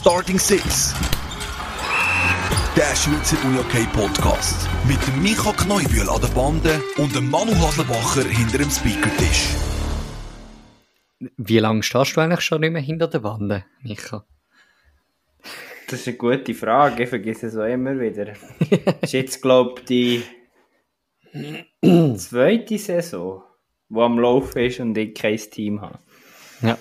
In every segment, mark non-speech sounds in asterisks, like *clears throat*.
Starting Six. Der Schweizer Uni-OK Podcast. Mit dem Micha Kneubühl an der Bande und dem Manu Haslebacher hinter dem Speakertisch. Wie lange stehst du eigentlich schon nicht mehr hinter der Bande, Micha? Das ist eine gute Frage, ich vergesse es auch immer wieder. das ist jetzt, glaube ich, die zweite Saison, die am Laufen ist und ich kein Team habe. Ja.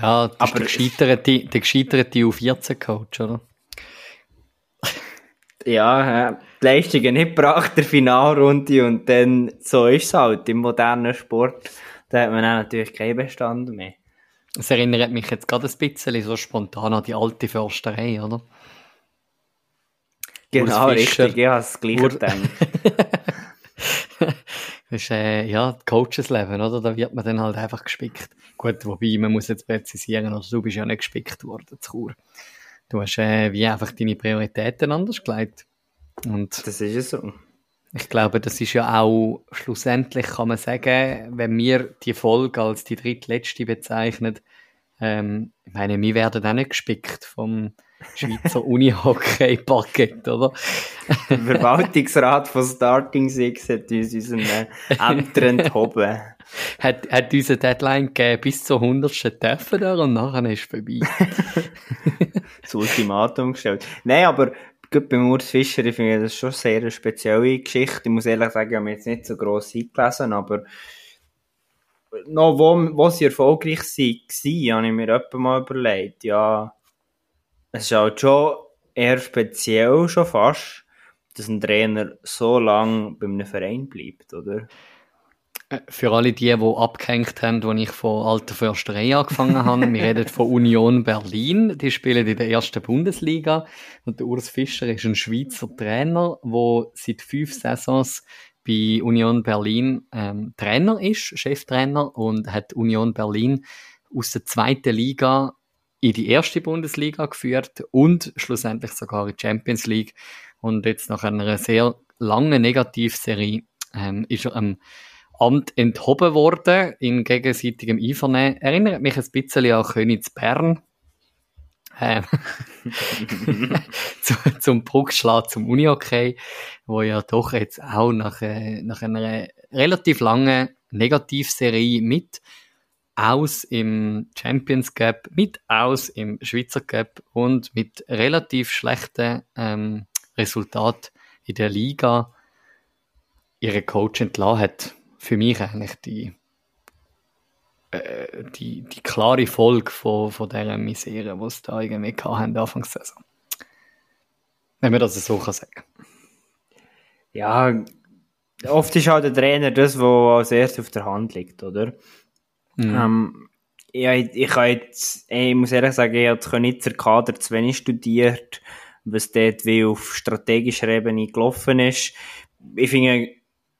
Ja, das Aber ist der gescheiterte, der gescheiterte U14-Coach, oder? ja, die Leistungen nicht gebracht, der Finalrunde und dann, so ist es halt im modernen Sport. Da hat man auch natürlich keinen Bestand mehr. Das erinnert mich jetzt gerade ein bisschen so spontan an die alte Försterei, oder? Genau, richtig, ich habe es gleich gedacht. *laughs* Das ist, äh, ja, Coaches-Leben, oder? Da wird man dann halt einfach gespickt. Gut, wobei, man muss jetzt präzisieren, also du bist ja nicht gespickt worden zu Chur. Du hast äh, wie einfach deine Prioritäten anders gelegt. Und das ist ja so. Ich glaube, das ist ja auch schlussendlich, kann man sagen, wenn wir die Folge als die drittletzte bezeichnen, ähm, ich meine, wir werden auch nicht gespickt vom Schweizer Uni-Hockey-Parkett, oder? Der Verwaltungsrat von Starting Six hat uns unseren äh, Ämter enthoben. Hat, hat uns eine Deadline gegeben bis zur 100. Treffen da und nachher ist es vorbei. das Ultimatum gestellt. Nein, aber gut beim Urs Fischer, ich finde das schon sehr eine spezielle Geschichte. Ich muss ehrlich sagen, ich habe mir jetzt nicht so gross eingelesen, aber noch wo, wo sie erfolgreich waren, habe ich mir etwa mal überlegt, ja, es ist halt schon eher speziell schon fast, dass ein Trainer so lange bei einem Verein bleibt, oder? Äh, für alle die, die abgehängt haben, als ich von Alter Försterei angefangen habe, wir reden von Union Berlin, die spielen in der ersten Bundesliga. Und der Urs Fischer ist ein Schweizer Trainer, der seit fünf Saisons bei Union Berlin ähm, Trainer ist, Cheftrainer und hat Union Berlin aus der zweiten Liga in die erste Bundesliga geführt und schlussendlich sogar in die Champions League. Und jetzt nach einer sehr langen Negativserie ähm, ist er am Amt enthoben worden in gegenseitigem Einvernehmen. Erinnert mich ein bisschen an Königs Bern. Ähm, *laughs* zu, zum Bruckschlag zum Uni-Okay, wo ja doch jetzt auch nach, äh, nach einer relativ langen Negativserie mit aus im Champions Cup, mit aus im Schweizer Cup und mit relativ schlechten ähm, Resultat in der Liga ihre Coach entlassen hat. Für mich eigentlich die, äh, die, die klare Folge von, von dieser Misere, die sie da irgendwie hatten, Anfangs Saison. Wenn man das so kann sagen Ja, oft ist halt der Trainer das, was als erstes auf der Hand liegt, oder? Mhm. Ähm, ich, ich, jetzt, ich muss ehrlich sagen, ich habe nicht der Kader zu wenig studiert, was dort wie auf strategischer Ebene gelaufen ist. Ich finde,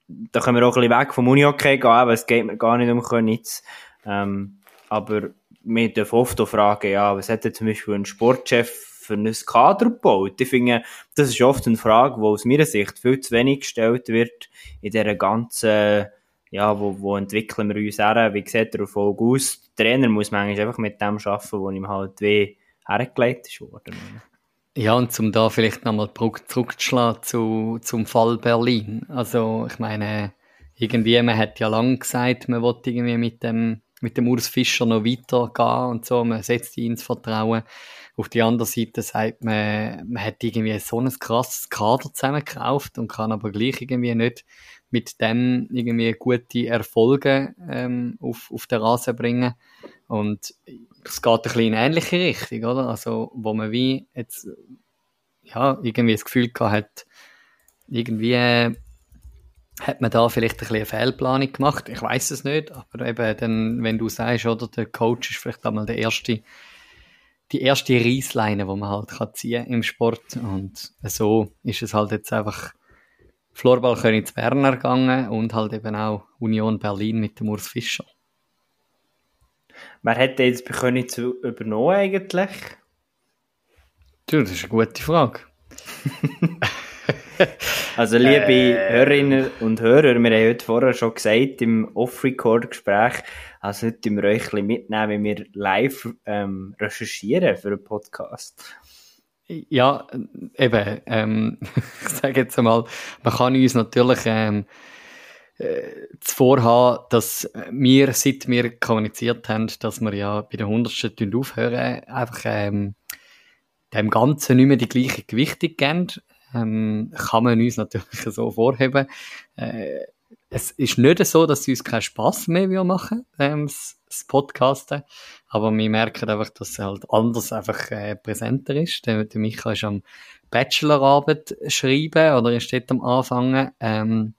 da können wir auch ein bisschen weg vom Uni-Hockey gehen, aber es geht mir gar nicht um Könitz. Ähm, aber wir dürfen oft auch fragen, ja, was hat denn zum Beispiel ein Sportchef für ein Kader gebaut? Ich finde, das ist oft eine Frage, die aus meiner Sicht viel zu wenig gestellt wird in dieser ganzen ja, wo, wo entwickeln wir uns her, wie sieht der Erfolg aus? Der Trainer muss manchmal einfach mit dem arbeiten, wo ihm halt wie hergelegt ist. Ja, und um da vielleicht nochmal zurückzuschlagen zu, zum Fall Berlin. Also, ich meine, irgendwie, man hat ja lange gesagt, man wollte irgendwie mit dem, mit dem Urs Fischer noch weitergehen und so, man setzt ihn ins Vertrauen. Auf der anderen Seite sagt man, man hat irgendwie so ein krasses Kader zusammengekauft und kann aber gleich irgendwie nicht mit dem irgendwie gute Erfolge ähm, auf, auf den Rasen bringen. Und es geht ein bisschen in eine ähnliche Richtung, oder? Also, wo man wie jetzt, ja, irgendwie das Gefühl gehabt hat, irgendwie äh, hat man da vielleicht ein bisschen eine Fehlplanung gemacht. Ich weiß es nicht, aber eben dann, wenn du sagst, oder, der Coach ist vielleicht einmal der erste, die erste Reissleine, die man halt kann ziehen im Sport. Und so ist es halt jetzt einfach Florball Königs Berner gegangen und halt eben auch Union Berlin mit dem Urs Fischer. Wer hätte jetzt bei Königs übernommen eigentlich? Du, das ist eine gute Frage. *laughs* also liebe äh, Hörerinnen und Hörer, wir haben heute vorher schon gesagt im Off-Record-Gespräch, also heute wir euch ein mitnehmen, wie wir live ähm, recherchieren für einen Podcast. Ja, eben, ähm, *laughs* ich sage jetzt einmal, man kann uns natürlich ähm, äh, zuvor haben, dass wir, seit wir kommuniziert haben, dass wir ja bei der 100. aufhören, einfach ähm, dem Ganzen nicht mehr die gleiche Gewichtung geben. Ähm, kann man uns natürlich so vorheben. Äh, es ist nicht so, dass es uns keinen Spass mehr machen ähm, das, das Podcasten, aber wir merken einfach, dass es halt anders einfach äh, präsenter ist. Der, der Micha ist am Bachelorarbeit schreiben oder ist dort am Anfangen. Ähm,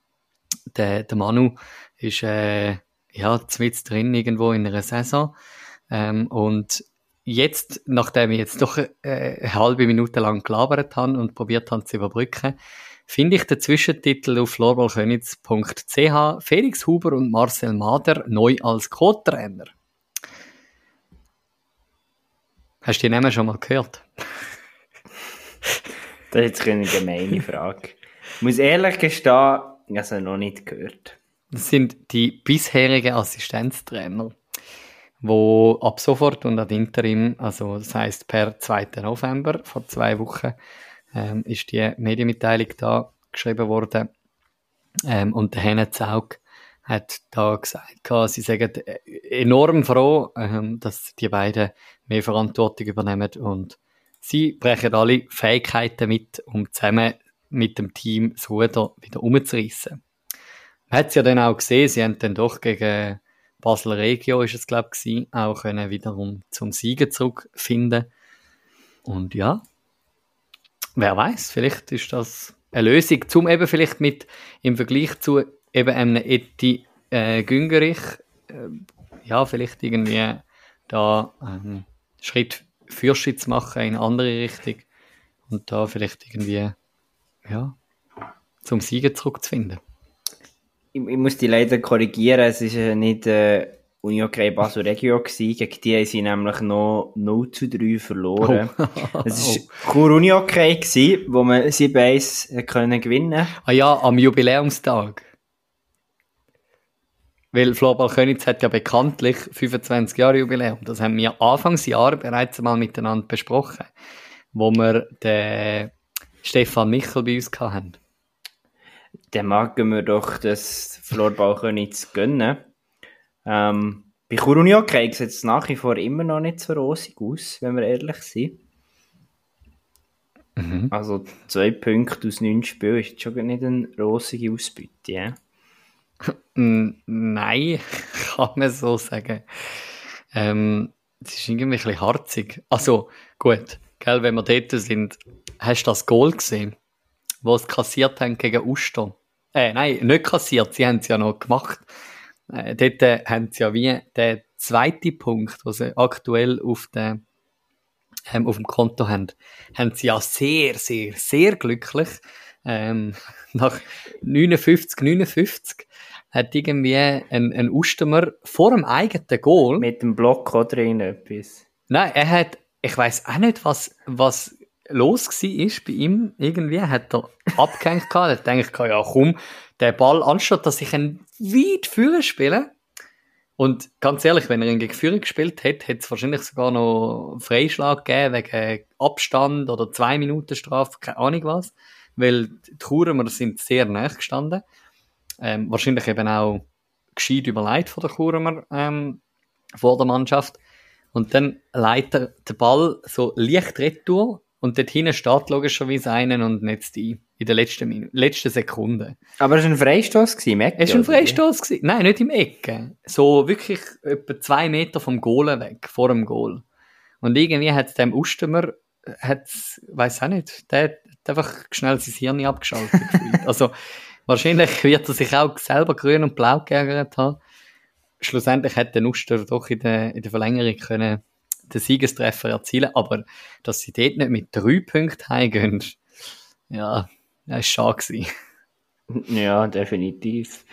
der, der Manu ist äh, ja mit drin irgendwo in einer Saison ähm, und jetzt, nachdem ich jetzt doch äh, eine halbe Minute lang gelabert habe und probiert habe zu überbrücken, finde ich den Zwischentitel auf floorballkönitz.ch Felix Huber und Marcel Mader neu als Co-Trainer. Hast du die Namen schon mal gehört? *laughs* das ist jetzt eine gemeine Frage. Ich muss ehrlich gestehen, also noch nicht gehört. Das sind die bisherigen Assistenztrainer, wo ab sofort und ad interim, also das heißt per 2. November, vor zwei Wochen, ähm, ist die Medienmitteilung da geschrieben worden. Ähm, und der Henne Zaug hat da gesagt, sie sagen enorm froh, ähm, dass die beiden mehr Verantwortung übernehmen und sie brechen alle Fähigkeiten mit, um zusammen mit dem Team das Ruder wieder umzureissen. Man hat es ja dann auch gesehen, sie haben dann doch gegen Basel Regio, ist es glaube ich, auch können wiederum zum Siegen zurückfinden. Und ja, wer weiß, vielleicht ist das eine Lösung, zum eben vielleicht mit im Vergleich zu eben einem Eti äh, Güngerich, äh, ja, vielleicht irgendwie da einen Schritt Fürschitz machen in eine andere Richtung und da vielleicht irgendwie ja, zum Siegen zurückzufinden. Ich, ich, muss die leider korrigieren, es ist ja nicht äh, Unihockey Basel Regio gewesen, gegen die haben sie nämlich noch 0 zu 3 verloren. Oh. *laughs* Es war oh. Chur Unihockey gewesen, wo man 7-1 können gewinnen Ah ja, am Jubiläumstag. Weil Florbal Könitz hat ja bekanntlich 25 Jahre Jubiläum. Das haben wir Anfangsjahr bereits einmal miteinander besprochen, wo wir den Stefan Michel bei uns hatten. Dann magen wir doch das Florbal Könitz gönnen. Ähm, bei Kuruniake sieht es nach wie vor immer noch nicht so rosig aus, wenn wir ehrlich sind. Mhm. Also zwei Punkte aus neun Spielen ist schon nicht eine rosige Ausbeute, ja? *laughs* Nein, *laughs* kann man so sagen. Ähm, es ist irgendwie ein bisschen harzig. Also, gut, gell, wenn wir dort sind, hast du das Goal gesehen, sie kassiert haben gegen Uster? Äh, nein, nicht kassiert, sie haben es ja noch gemacht. Äh, dort äh, haben sie ja wie den zweiten Punkt, den sie aktuell auf, der, ähm, auf dem Konto haben, haben sie ja sehr, sehr, sehr glücklich ähm, *laughs* nach 59, 59 hat irgendwie ein, ein Ustemer vor dem eigenen Goal. Mit dem Block oder in etwas. Nein, er hat, ich weiß auch nicht, was, was los war bei ihm. Irgendwie hat er abgehängt gehabt. Hat gedacht, ja komm, der Ball, anstatt dass ich ihn weit führen spiele, und ganz ehrlich, wenn er ihn gegen Führung gespielt hätte, hätte es wahrscheinlich sogar noch Freischlag gegeben wegen Abstand oder zwei Minuten Strafe, keine Ahnung was. Weil die Churemer sind sehr nah gestanden. Ähm, wahrscheinlich eben auch gescheit überlegt von der Churemer ähm, vor der Mannschaft. Und dann leitet er den Ball so leicht retour und dort hinten steht logischerweise einen und netzt ein. In der letzten, Minute, letzten Sekunde. Aber es war ein Freistoß im Ecke? Es war ein Freistoß. Gewesen. Nein, nicht im Ecke. So wirklich etwa zwei Meter vom Goal weg, vor dem Goal. Und irgendwie hat dem Ustemer, hat's, weiß auch nicht, der hat einfach schnell sein Hirn abgeschaltet. *laughs* also, wahrscheinlich wird er sich auch selber grün und blau geärgert haben. Schlussendlich hat der Uster doch in der, in der Verlängerung können den Siegestreffer erzielen, aber dass sie dort nicht mit drei Punkten heimgehen, ja, das war schade. Gewesen. Ja, definitiv.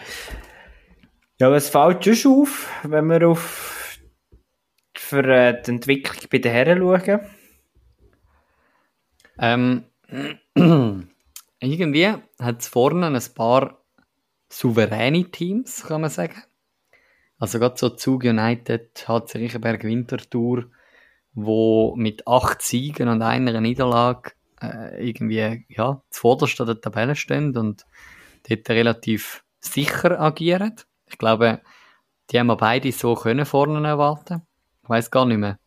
Ja, was fällt schon auf, wenn wir auf für äh, die Entwicklung bei den Herren schauen? Ähm, *clears throat* irgendwie hat es vorne ein paar souveräne Teams, kann man sagen. Also gerade so Zug United, HC Riechenberg Winterthur, wo mit acht Siegen und einer Niederlage äh, irgendwie ja, zuvorderst an der Tabelle stehen und dort relativ sicher agieren. Ich glaube, die haben wir beide so können vorne erwarten. Ich weiß gar nicht mehr.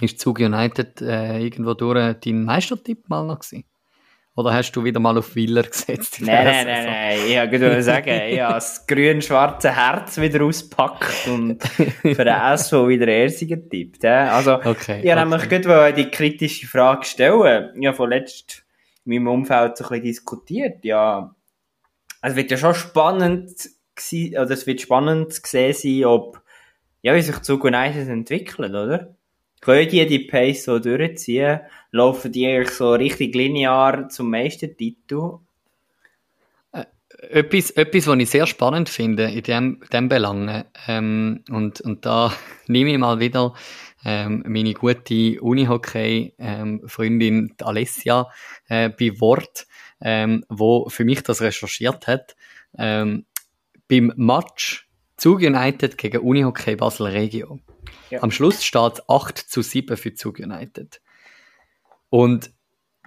Ist Zug United äh, irgendwo durch dein Meistertipp mal noch gewesen? Oder hast du wieder mal auf Willer gesetzt? Nein, nein, nein, nein. Ich wollte sagen, ich habe das grün-schwarze Herz wieder auspackt und für den SV wieder Ersiger getippt. Also, okay, ich habe okay. nämlich die kritische Frage stellen. Ich habe vorletzt in meinem Umfeld so ein bisschen diskutiert. Ja, es wird ja schon spannend gewesen, oder es wird spannend zu sehen sein, ob, ja, wie sich Zug United entwickelt, oder? Können die die Pace so durchziehen? Laufen die eigentlich so richtig linear zum Meistertitel? Äh, etwas, etwas, was ich sehr spannend finde in dem, dem Belangen, ähm, und, und da *laughs* nehme ich mal wieder ähm, meine gute Unihockey-Freundin ähm, Alessia äh, bei Wort, ähm, wo für mich das recherchiert hat. Ähm, beim Match Zug United gegen Unihockey Basel Regio ja. Am Schluss steht es 8 zu 7 für Zug United. Und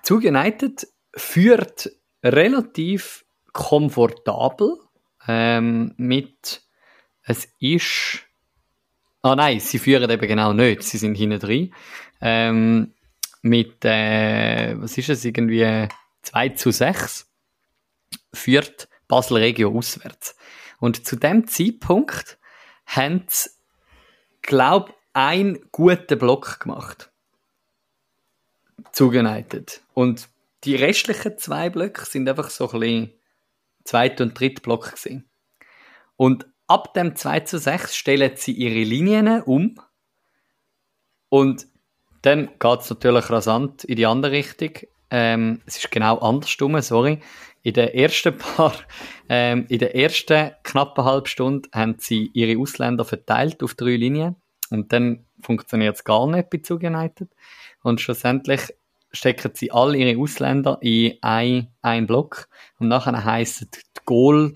Zug United führt relativ komfortabel ähm, mit, es ist, ah nein, sie führen eben genau nicht, sie sind hinten drin, ähm, mit, äh, was ist es, irgendwie 2 zu 6 führt Basel Regio auswärts. Und zu dem Zeitpunkt haben sie glaube einen guten Block gemacht. Zugeneigt. Und die restlichen zwei Blöcke sind einfach so ein bisschen zweit- und dritt Block gewesen. Und ab dem 2 zu 6 stellen sie ihre Linien um. Und dann geht es natürlich rasant in die andere Richtung. Ähm, es ist genau andersrum, sorry. In der ersten paar, *laughs* ähm, in der ersten knappen halben Stunde haben sie ihre Ausländer verteilt auf drei Linien und dann funktioniert es gar nicht bei Zug United. Und schlussendlich stecken sie all ihre Ausländer in ein, ein Block und nachher heisst Goal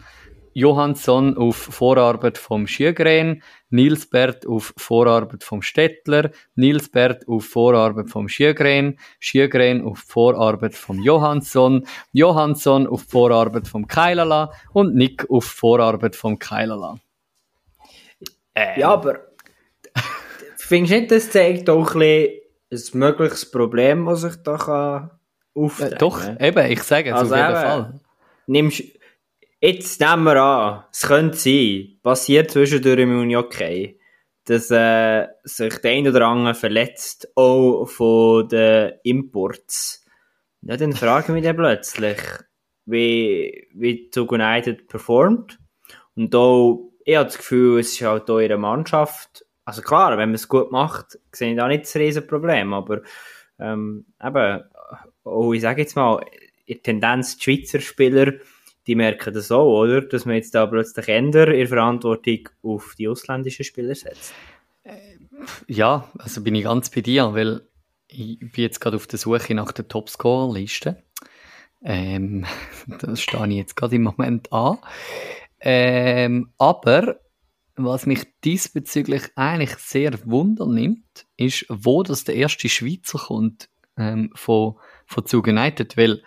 Johansson auf Vorarbeit vom Schügren, Nilsbert auf Vorarbeit vom Stettler, Nilsbert auf Vorarbeit vom Schügren, Schügren auf Vorarbeit vom Johansson, Johansson auf Vorarbeit vom Keilala und Nick auf Vorarbeit vom Keilala. Ähm. Ja, aber findest du nicht, das zeigt auch ein, ein mögliches Problem, das sich da kann auftreten kann? Doch, eben, ich sage es also auf jeden eben, Fall. Nimmst, jetzt nehmen wir an, es könnte sein, passiert zwischendurch im Unihockey, dass äh, sich der ein oder andere verletzt, auch von den Imports. Ja, dann fragen wir dann plötzlich, wie, wie Zug United performt. Und auch, ich habe das Gefühl, es ist halt auch ihre Mannschaft. Also klar, wenn man es gut macht, sehe ich da nicht das Riesenproblem. Aber ähm, eben, oh, ich sage jetzt mal, in Tendenz die Schweizer Spieler, die merken das auch, oder? Dass man jetzt da plötzlich ändert, ihre Verantwortung auf die ausländischen Spieler setzt. Ja, also bin ich ganz bei dir, weil ich bin jetzt gerade auf der Suche nach der Topscorer-Liste. Ähm, *laughs* das stehe ich jetzt gerade im Moment an. Ähm, aber was mich diesbezüglich eigentlich sehr wundernimmt, ist, wo das der erste Schweizer kommt ähm, von, von Zug United, weil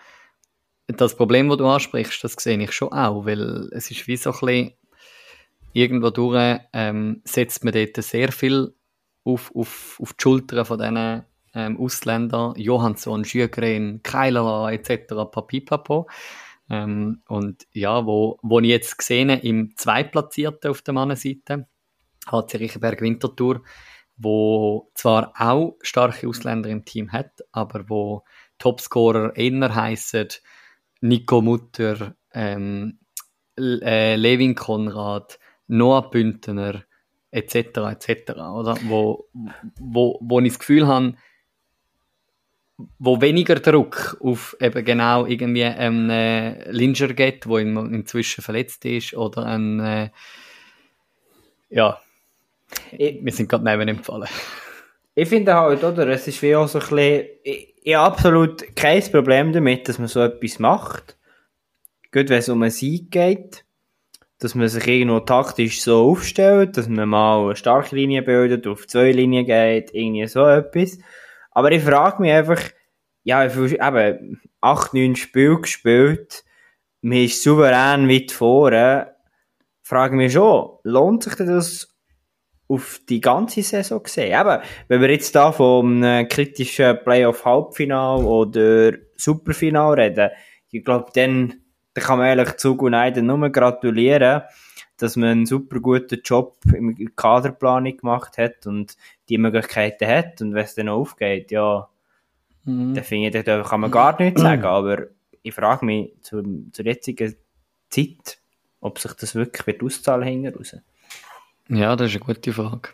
das Problem, das du ansprichst, das sehe ich schon auch, weil es ist wie so ein bisschen, irgendwo durch ähm, setzt man dort sehr viel auf, auf, auf die Schultern von diesen ähm, Ausländern, Johansson, Schügren, Keiler etc., Papipapo. Ähm, und ja, wo, wo ich jetzt gesehen im Zweitplatzierten auf der Mannenseite, HC Riechenberg Winterthur, wo zwar auch starke Ausländer im Team hat, aber wo Topscorer eher heissen Nico Mutter, ähm, äh, Levin Konrad, Noah Bündner, etc. etc. Oder? Wo, wo, wo ich das Gefühl habe, wo weniger Druck auf eben genau irgendwie einen äh, Linger geht, wo in, inzwischen verletzt ist, oder ein äh, ja, ich, wir sind gerade neben empfallen. Ich finde halt, oder, es ist wie auch so ein bisschen, ich, ich habe absolut kein Problem damit, dass man so etwas macht. Gut, wenn es um einen Sieg geht, dass man sich irgendwo taktisch so aufstellt, dass man mal eine starke Linie bildet, auf zwei Linien geht, irgendwie so etwas. Aber ich frage mich einfach, ja, eben, acht, neun Spiele gespielt, man ist souverän weit vorne, frage mich schon, lohnt sich das auf die ganze Saison gesehen? Eben, wenn wir jetzt da vom äh, kritischen Playoff-Halbfinal oder Superfinal reden, ich glaube, dann, dann kann man ehrlich Zug und Eiden nur gratulieren, dass man einen super guten Job in der Kaderplanung gemacht hat und die Möglichkeiten hat. Und wenn es dann aufgeht, ja, mhm. dann finde ich, da kann man gar nichts sagen. *clears throat* Aber ich frage mich zur, zur jetzigen Zeit, ob sich das wirklich wird auszahlen hinten raus. Ja, das ist eine gute Frage.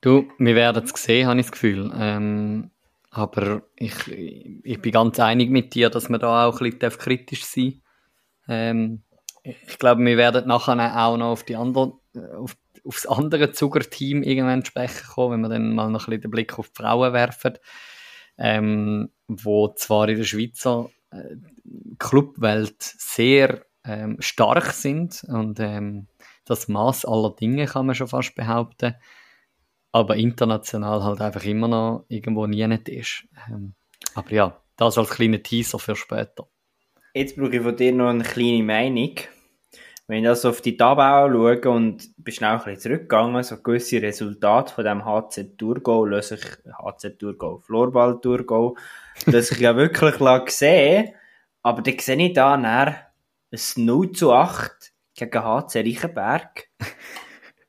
Du, wir werden es sehen, habe ich das Gefühl. Ähm, aber ich, ich bin ganz einig mit dir, dass man da auch ein bisschen kritisch sein ähm, Ich glaube, wir werden nachher auch noch auf die andere, auf, aufs andere Zuger-Team irgendwann sprechen kommen, wenn wir dann mal noch ein bisschen den Blick auf die Frauen werfen. Ähm, wo zwar in der Schweizer äh, Clubwelt sehr ähm, stark sind und ähm, das Maß aller Dinge kann man schon fast behaupten, aber international halt einfach immer noch irgendwo nie nicht ist. Ähm, aber ja, das als kleiner Teaser für später. Jetzt brauche ich von dir noch eine kleine Meinung. Wenn ich also auf die Tabelle schaue und bin schnell ein bisschen zurückgegangen, so gewisse Resultate von dem HC Thurgau, löse ich, HC Thurgau, Florball Thurgau, löse ich ja wirklich *laughs* sehen, aber dann sehe ich da nachher ein 0 zu 8 gegen HC Reichenberg.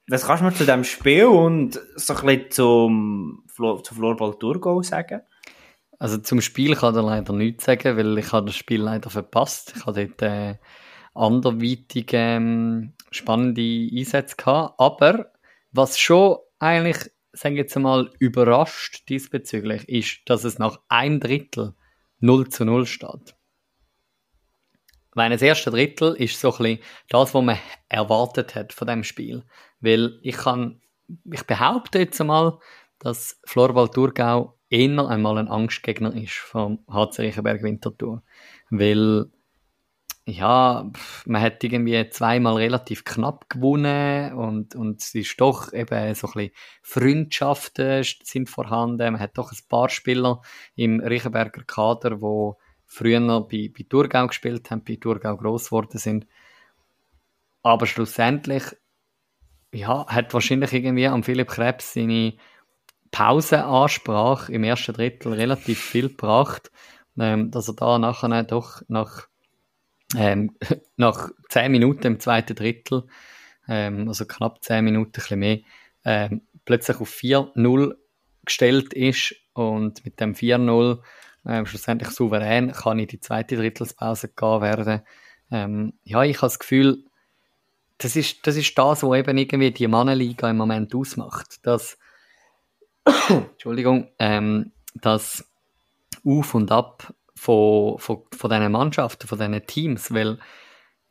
Was kannst du mir zu diesem Spiel und so ein bisschen zum, zum Floorball Thurgau sagen? Also zum Spiel kann ich leider nichts sagen, weil ich habe das Spiel leider verpasst. Ich habe dort äh, anderweitig ähm, spannende Einsätze gehabt. Aber was schon eigentlich, sagen wir jetzt mal, überrascht diesbezüglich, ist, dass es nach ein Drittel 0 zu 0 steht. Weil das erste Drittel ist so ein das, was man erwartet hat von dem Spiel. Weil ich kann, ich behaupte jetzt einmal, dass Florbal Thurgau eher einmal ein Angstgegner ist vom HC Reichenberg Winterthur. Weil, ja, man hat irgendwie zweimal relativ knapp gewonnen und, und es ist doch eben so ein bisschen Freundschaften sind vorhanden. Man hat doch ein paar Spieler im Reichenberger Kader, wo früher bei, bei Thurgau gespielt haben, bei Thurgau gross geworden sind. Aber schlussendlich ja, hat wahrscheinlich irgendwie am Philipp Krebs seine Pausenansprache im ersten Drittel relativ viel gebracht, ähm, dass er da nachher doch nach, ähm, *laughs* nach 10 Minuten im zweiten Drittel, ähm, also knapp 10 Minuten, ein bisschen mehr, ähm, plötzlich auf 4-0 gestellt ist und mit dem 4-0 ähm, schlussendlich souverän kann in die zweite Drittelspause gehen werden. Ähm, ja, ich habe das Gefühl, das ist, das ist das, was eben irgendwie die Mannenliga im Moment ausmacht. Dass, *coughs* Entschuldigung, ähm, das Auf und Ab von, von, von diesen Mannschaften, von diesen Teams, weil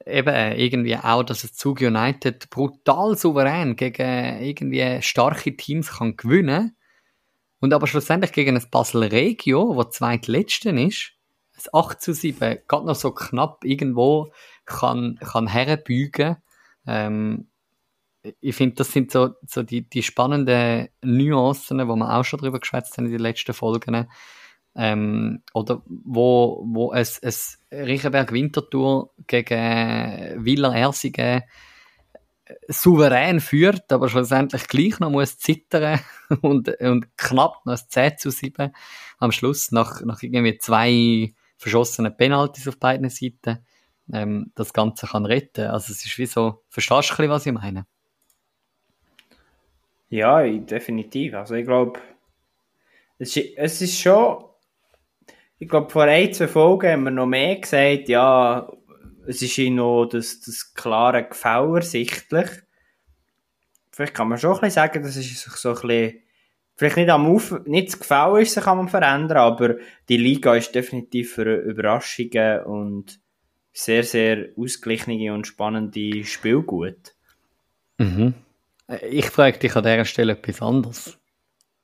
eben irgendwie auch, dass es Zug United brutal souverän gegen irgendwie starke Teams kann gewinnen und aber schlussendlich gegen ein Basel Regio, wo zweitletzten ist, ein 8 zu 7, gerade noch so knapp irgendwo kann, kann herbeugen. Ähm, ich finde, das sind so, so die, die spannenden Nuancen, wo wir auch schon drüber geschwätzt haben in den letzten Folgen. Ähm, oder wo, wo es, es Riechenberg Winterthur gegen Villa Ersingen souverän führt, aber schlussendlich gleich noch muss zittern *laughs* und, und knapp noch 10 zu 7 am Schluss nach, nach irgendwie zwei verschossenen Penalties auf beiden Seiten ähm, das Ganze kann retten. Also es ist wie so, verstehst du was ich meine? Ja, definitiv. Also ich glaube, es, es ist schon, ich glaube vor ein, zwei Folgen haben wir noch mehr gesagt, ja, es ist ihnen noch das, das klare Gefälle ersichtlich. Vielleicht kann man schon ein bisschen sagen, dass es sich so ein bisschen, vielleicht nicht am Auf, nicht das Gefälle ist sich am verändern, aber die Liga ist definitiv für Überraschungen und sehr, sehr ausgeglichene und spannende Spiel gut. Mhm. Ich frage dich an dieser Stelle etwas anderes.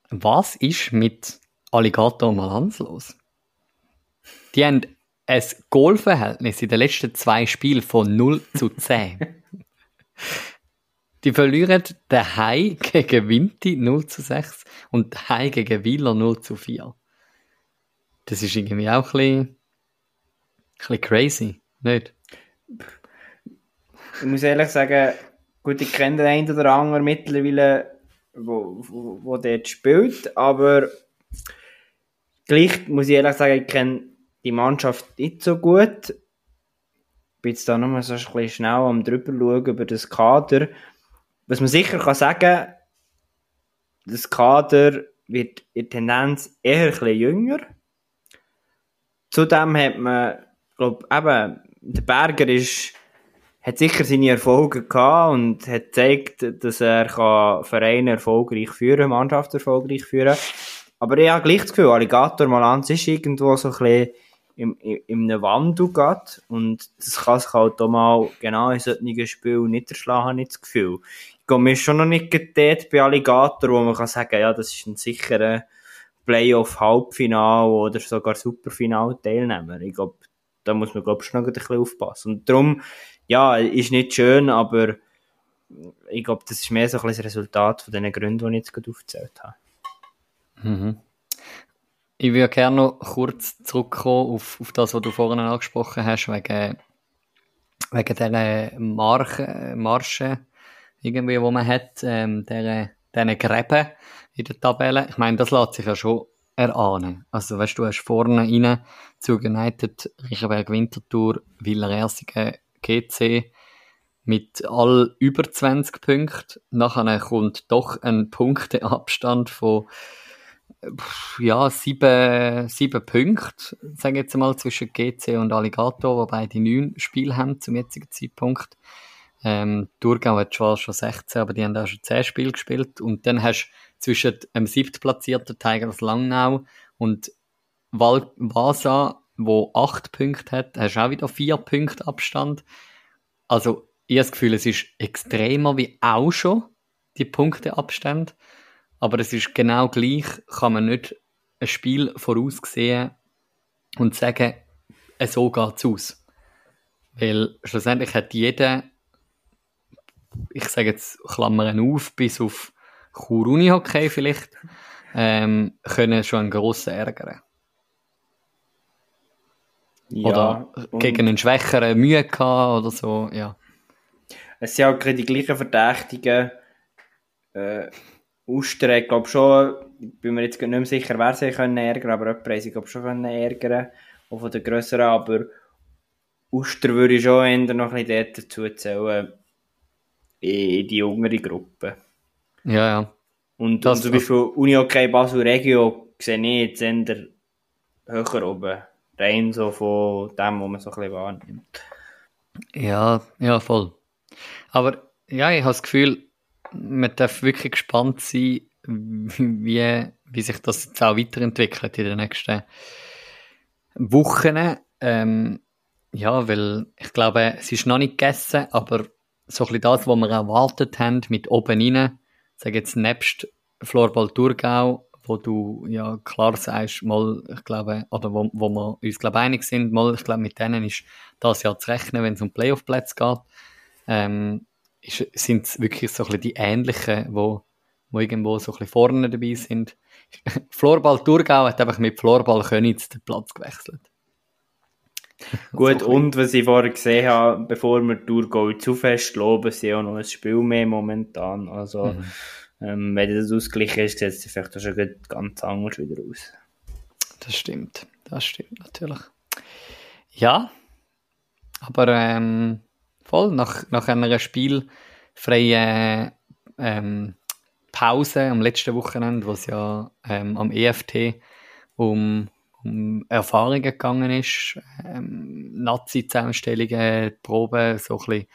Was ist mit Alligator mal hanslos. Die haben ein Goalverhältnis in den letzten zwei Spielen von 0 zu *laughs* 10. Die verlieren den Hai gegen Vinti 0 zu 6 und den Hai gegen Wieler 0 zu 4. Das ist irgendwie auch ein bisschen, ein bisschen crazy, nicht? Ich muss ehrlich sagen, gut, ich kenne den einen oder anderen mittlerweile, wo, wo, wo dort spielt, aber gleich muss ich ehrlich sagen, ich kenne die Mannschaft nicht so gut. Ich bin jetzt da nochmal so ein bisschen schnell am drüber schauen über das Kader. Was man sicher kann sagen, das Kader wird in Tendenz eher ein bisschen jünger. Zudem hat man, glaube eben, der Berger ist, hat sicher seine Erfolge gehabt und hat gezeigt, dass er kann Vereine erfolgreich führen, Mannschaft erfolgreich führen. Aber ich habe gleich das Gefühl, Alligator Malanz ist irgendwo so ein bisschen im, im, in Wandel geht und das kann sich halt auch mal genau in solchen Spielen niederschlagen, habe ich das Gefühl. Ich gehe mir schon noch nicht dort bei Alligator, wo man kann sagen, ja, das ist ein sicherer Playoff-Halbfinal oder sogar Superfinal-Teilnehmer. Ich glaube, da muss man, glaube ich, schon noch ein bisschen aufpassen. Und darum, ja, ist nicht schön, aber ich glaube, das ist mehr so ein bisschen das Resultat von den Gründen, die ich jetzt gerade aufgezählt habe. Mhm. Ich würde gerne noch kurz zurückkommen auf, auf das, was du vorhin angesprochen hast, wegen, wegen dieser Marche, Marsche, irgendwie, wo man hat, ähm, dieser, diesen Gräben in der Tabelle. Ich meine, das lässt sich ja schon erahnen. Also, weißt du, hast vorne rein zu United, Riechenberg Winterthur, Willer Ersigen, GC mit all über 20 Punkten. Nachher kommt doch ein Punkteabstand von ja, sieben, sieben Punkte, sage ich jetzt mal, zwischen GC und Alligator, wobei die neun Spiele haben zum jetzigen Zeitpunkt. Ähm, Thurgau hat zwar schon 16, aber die haben auch schon 10 Spiele gespielt. Und dann hast du zwischen dem siebtplatzierten Tigers Langnau und Val Vasa, wo 8 Punkte hat, hast du auch wieder 4 Punkte Abstand. Also, ich habe das Gefühl, es ist extremer wie auch schon, die Punkteabstände. Aber es ist genau gleich, kann man nicht ein Spiel voraussehen und sagen, so geht es aus. Weil schlussendlich hat jeder, ich sage jetzt Klammern auf, bis auf Chur Hockey vielleicht, ähm, können schon einen grossen ärgern. Ja, oder gegen einen schwächeren Mühe gehabt oder so, ja. Es sind auch gerade die gleichen Verdächtigen, äh, Uster, ich glaube schon, ich bin mir jetzt nicht mehr sicher, wer sie können ärgern, aber jemand haben sie glaube schon können ärgern, auch von den grösseren, aber Uster würde ich schon eher noch ein bisschen dazu zählen, in die jüngere Gruppe. Ja, ja. Und, das und zum Beispiel Uni OK Basel Regio sehe ich jetzt eher höher oben. Rein so von dem, was man so ein bisschen wahrnimmt. Ja, ja, voll. Aber ja, ich habe das Gefühl, man darf wirklich gespannt sein, wie, wie sich das jetzt auch weiterentwickelt in den nächsten Wochen. Ähm, ja, weil ich glaube, es ist noch nicht gegessen, aber so ein das, was wir erwartet haben, mit oben rein, sage jetzt nebst Florball Thurgau, wo du ja klar sagst, mal, ich glaube, oder wo, wo wir uns glaube einig sind, mal, ich glaube, mit denen ist das ja zu rechnen, wenn es um Playoff-Plätze geht. Ähm, sind es wirklich so ein bisschen die ähnlichen, wo, wo irgendwo so ein bisschen vorne dabei sind. *laughs* Florball Thurgau hat einfach mit Florball Könitz den Platz gewechselt. *laughs* Gut, so und was ich vorher gesehen habe, bevor wir Thurgau zu fest loben, sie auch noch ein Spiel mehr momentan. Also, mhm. ähm, wenn das ausgeglichen ist, sieht es vielleicht auch schon ganz anders wieder aus. Das stimmt, das stimmt natürlich. Ja, aber ähm, voll, nach, nach einer spielfreien ähm, Pause am letzten Wochenende, wo es ja ähm, am EFT um, um Erfahrungen gegangen ist, ähm, Nazi-Zusammenstellungen, Proben, so ein bisschen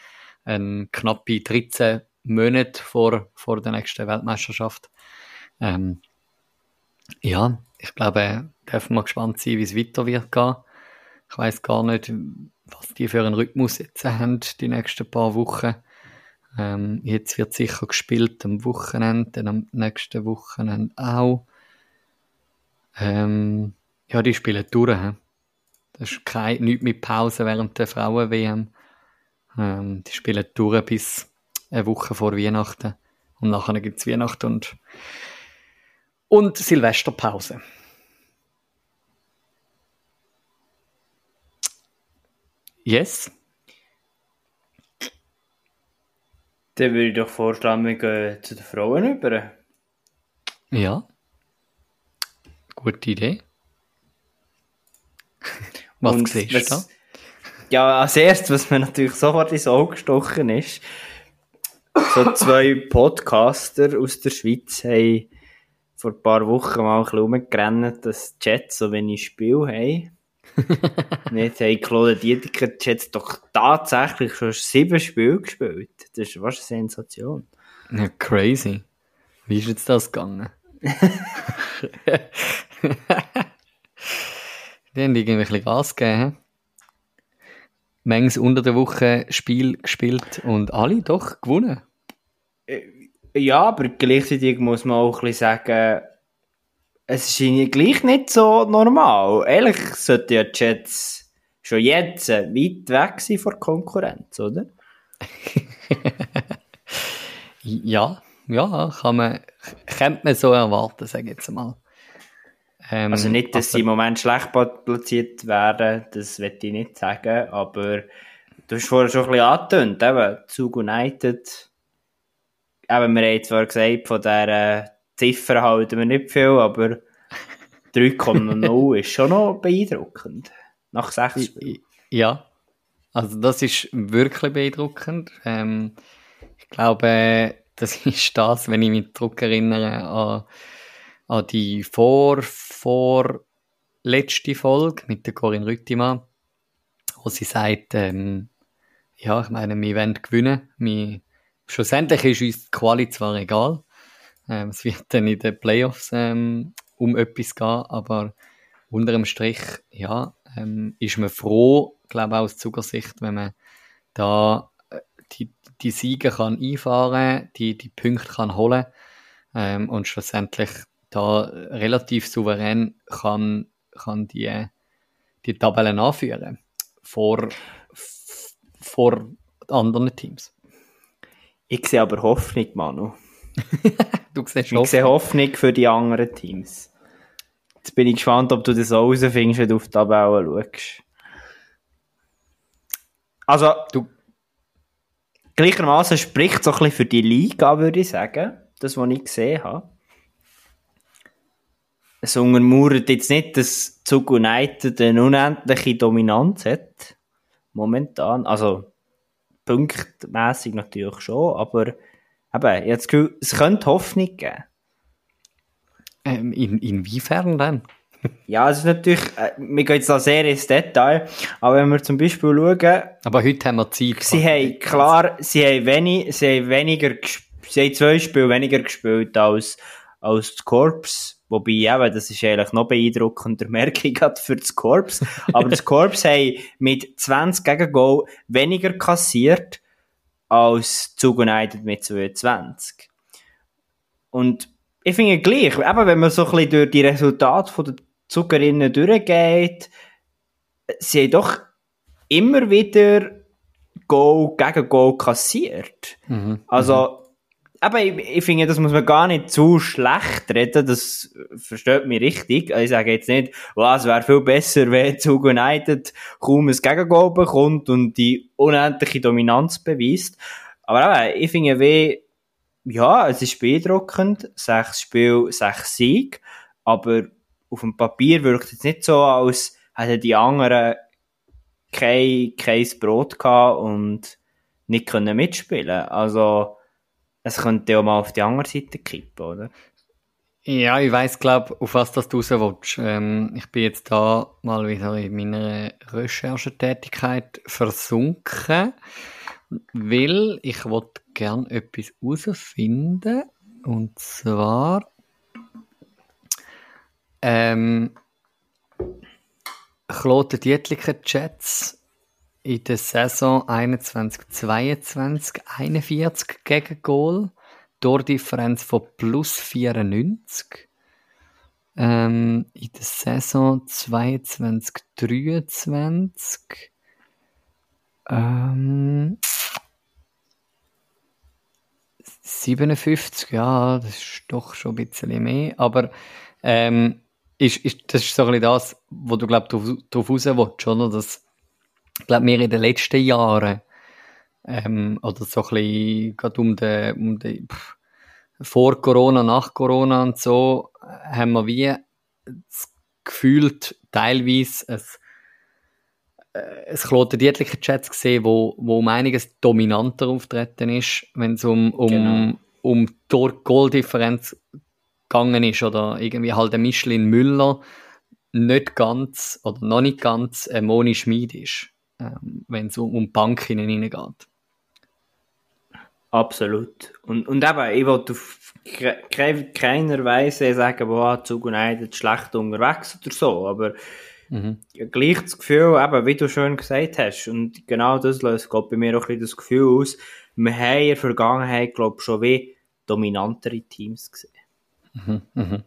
ähm, knappe 13 Monate vor, vor der nächsten Weltmeisterschaft. Ähm, ja, ich glaube, dürfen wir gespannt sein, wie es weiter wird. Ich weiß gar nicht, was die für einen Rhythmus jetzt haben, die nächsten paar Wochen. Ähm, jetzt wird sicher gespielt am Wochenende, dann am nächsten Wochenende auch. Ähm, ja, die spielen durch. He? Das ist kein, nichts mit Pause während der Frauen-WM. Ähm, die spielen durch bis eine Woche vor Weihnachten. Und nachher gibt es Weihnachten und, und Silvesterpause. Yes. Dann würde ich doch vorschlagen, wir gehen zu den Frauen über. Ja. Gute Idee. *laughs* Was Und siehst was- da? Ja, als erstes, was mir natürlich sofort ins Auge gestochen ist, so zwei Podcaster aus der Schweiz haben vor ein paar Wochen mal ein bisschen dass die Jets so wenig Spiel haben. Nicht haben Claude Dietricher die Jets doch tatsächlich schon sieben Spiele gespielt. Das ist was eine Sensation. Ja, crazy. Wie ist jetzt das gegangen? *laughs* Die haben irgendwie ein bisschen Gas gegeben. Mengs unter der Woche Spiel gespielt und alle doch gewonnen. Ja, aber gleichzeitig muss man auch ein bisschen sagen, es ist ihnen gleich nicht so normal. Ehrlich sollten ja die Jets schon jetzt weit weg sein von der Konkurrenz, oder? *laughs* Ja, ja, kann man, könnte man so erwarten, sage ich jetzt mal. Ähm, Also nicht, dass aber- sie im Moment schlecht platziert werden, das will ich nicht sagen, aber du hast vorher schon ein bisschen angetönt, eben, Zug United, eben, wir haben zwar gesagt, von dieser Ziffer halten wir nicht viel, aber *laughs* 3,0 ist schon noch beeindruckend. Nach sechs Spielen. Ja, also das ist wirklich beeindruckend. Ähm, ich glaube, das *laughs* ist das, wenn ich mich zurück erinnere an, an die vor, vor letzte Folge mit der Corinne Rüttimann, wo sie sagt, ähm, ja, ich meine, wir wollen gewinnen. Wir, schlussendlich ist uns die Quali zwar egal. Ähm, es wird dann in den Playoffs ähm, um etwas gehen, aber unter dem Strich, ja, ähm, ist man froh, glaube ich, aus Zugersicht, wenn man da äh, die, die Siege kann einfahren, die, die Punkte kann holen ähm, und schlussendlich da relativ souverän kann, kann die, die Tabellen anführen vor, vor anderen Teams. Ich sehe aber Hoffnung, Manu. Du siehst Ich sehe Hoffnung für die anderen Teams. Jetzt bin ich gespannt, ob du das auch rausfindest, wenn du auf die Tabelle schaust. Also, Du- gleichermaßen spricht so ein bisschen für die Liga, würde ich sagen. Das, was ich gesehen habe. Es untermauert jetzt nicht, dass Zug United eine unendliche Dominanz hat. Momentan. Also, punktmässig natürlich schon, aber eben, ich habe das Gefühl, es könnte Hoffnung geben. Ähm, in, inwiefern denn? Ja, es ist natürlich, äh, wir gehen jetzt da sehr ins Detail, aber wenn wir zum Beispiel schauen, Aber heute haben wir Zeit. sie haben, klar, sie haben, wenig, sie haben weniger, sie haben zwei Spiele weniger gespielt als, als das Corps. Wobei, eben, das ist eigentlich noch beeindruckender, *laughs* merke ich gerade für das Corps. Aber das *laughs* Corps haben mit 20 Gegengol weniger kassiert als Zug United mit 22. Und ich finde gleich, eben wenn man so ein bisschen durch die Resultate der Zuckerinnen durchgeht, sie haben doch immer wieder Goal gegen Goal kassiert. Mhm. Also, aber ich, ich finde, das muss man gar nicht zu schlecht reden, das versteht mich richtig. Also Ich sage jetzt nicht, was wäre viel besser, wenn *laughs* Zug United kaum ein Gegengol bekommt und die unendliche Dominanz beweist. Aber eben, ich finde, wie, ja, es ist beeindruckend, sechs Spiel, sechs Sieg, aber auf dem Papier wirkt es nicht so, als hätten die anderen kein, kein Brot gehabt und nicht können mitspielen. Also, es könnte ja mal auf die andere Seite kippen, oder? Ja, ich weiss, glaub, auf was das du raus. Ähm, ich bin jetzt da mal wieder in meiner Recherchetätigkeit versunken, weil ich wollte gern etwas herausfinden. Und zwar ähm, Claude Dietliker Jets in der Saison 21-22 41 gegen Goal. Tordifferenz von plus 94. ähm, in der Saison 22, 23 ähm, 57, ja, das ist doch schon ein bisschen mehr, aber ähm, ist, ist, das ist so ein bisschen das, wo du, glaub, darauf raus willst, oder? Dass, ich glaube, wir in den letzten Jahren, ähm, oder so ein bisschen, gerade um den, um den, pff, vor Corona, nach Corona und so, haben wir wie gefühlt teilweise ein, äh, ein Kloten Dietlicher Chats gesehen, wo, wo um einiges dominanter auftreten ist, wenn es um, um, genau. um Tor-Goal-Differenz gegangen ist oder irgendwie halt der Michelin Müller nicht ganz oder noch nicht ganz ein Moni Schmid ist, ähm, wenn es um, um die Bank hineingeht. Absolut. Und, und eben, ich wollte auf keiner Weise sagen, boah, Zug und Eid schlecht unterwegs oder so, aber mhm. gleich das Gefühl, eben, wie du schon gesagt hast, und genau das löst Gott bei mir auch ein bisschen das Gefühl aus, wir haben in der Vergangenheit, glaube ich, schon wie dominantere Teams gesehen. Mhm, mhm.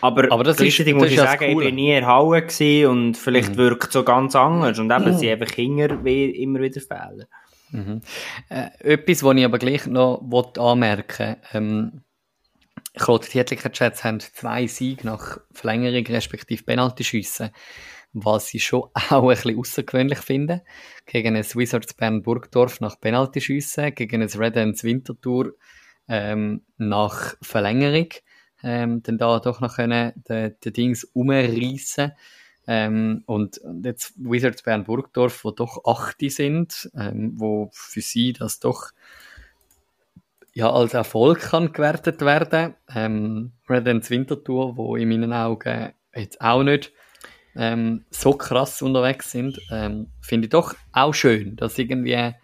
Aber, Aber das gleichzeitig ist, muss ich sagen, ich bin nie Halle und vielleicht mhm. wirkt es so ganz anders und eben, sie einfach Kinder immer wieder fehlen. Mhm. Äh, etwas, was ich aber gleich noch anmerken ähm, Kloten Tietlicher Chats haben zwei Siege nach Verlängerung respektive Penaltyschüsse, was ich schon *laughs* auch ein bisschen außergewöhnlich finde. Gegen ein Wizards Bern Burgdorf nach Penaltyschüsse, gegen ein Red Ends Winterthur ähm, nach Verlängerung. Ähm, dann da doch noch können den, den Dings umreißen ähm, und, jetzt Wizards Bern Burgdorf, wo doch 8 sind, ähm, wo für sie das doch ja, als Erfolg kann gewertet werden. Ähm, Red Ends Winterthur, wo in meinen Augen jetzt auch nicht ähm, so krass unterwegs sind, ähm, finde ich doch auch schön, dass irgendwie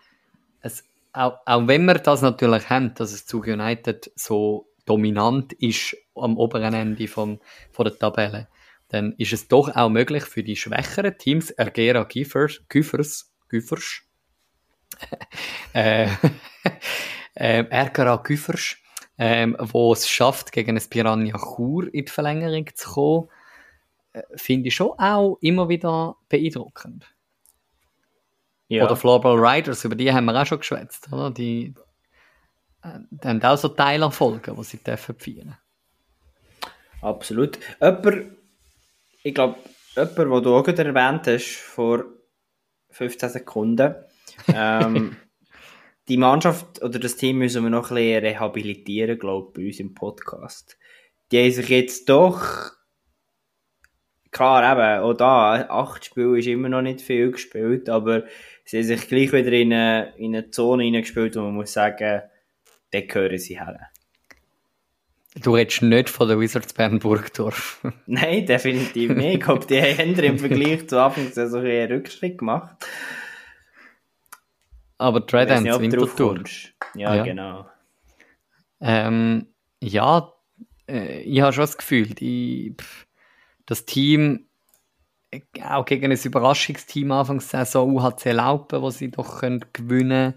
es, auch, auch wenn wir das natürlich haben, dass es zu United so dominant ist am oberen Ende vom, von der Tabelle, dann ist es doch auch möglich für die schwächeren Teams, Ergera Giffers, Giffers, Giffers, *laughs* äh, *laughs* äh, Ergera Giffers, ähm, wo es schafft, gegen ein Piranha Chur in die Verlängerung zu kommen, äh, finde ich schon auch immer wieder beeindruckend. Ja. Oder Floorball Riders, über die haben wir auch schon geschwätzt, oder? Die, die haben auch so Teilerfolge, die sie dürfen feiern. Absolut. Jemand, ich glaube, jemand, den du auch gerade erwähnt hast, vor 15 Sekunden, *laughs* ähm, die Mannschaft oder das Team müssen wir noch ein bisschen rehabilitieren, glaube ich, bei uns im Podcast. Die haben sich jetzt doch, klar eben, auch da, acht Spiele ist immer noch nicht viel gespielt, aber sie haben sich gleich wieder in eine, in eine Zone hineingespielt, wo man muss sagen, da gehören sie her. Du redest nicht von der Wizards Bern Burgdorf. *laughs* Nein, definitiv nicht. Ich glaube, die haben im Vergleich zu Anfang so einen Rückschritt gemacht. Aber Dreadends Winterthur. Ja, ja, genau. Ähm, ja, äh, ich habe schon das Gefühl, die, das Team, äh, auch gegen ein Überraschungsteam Anfangs Saison UHC Laupen, wo sie doch können gewinnen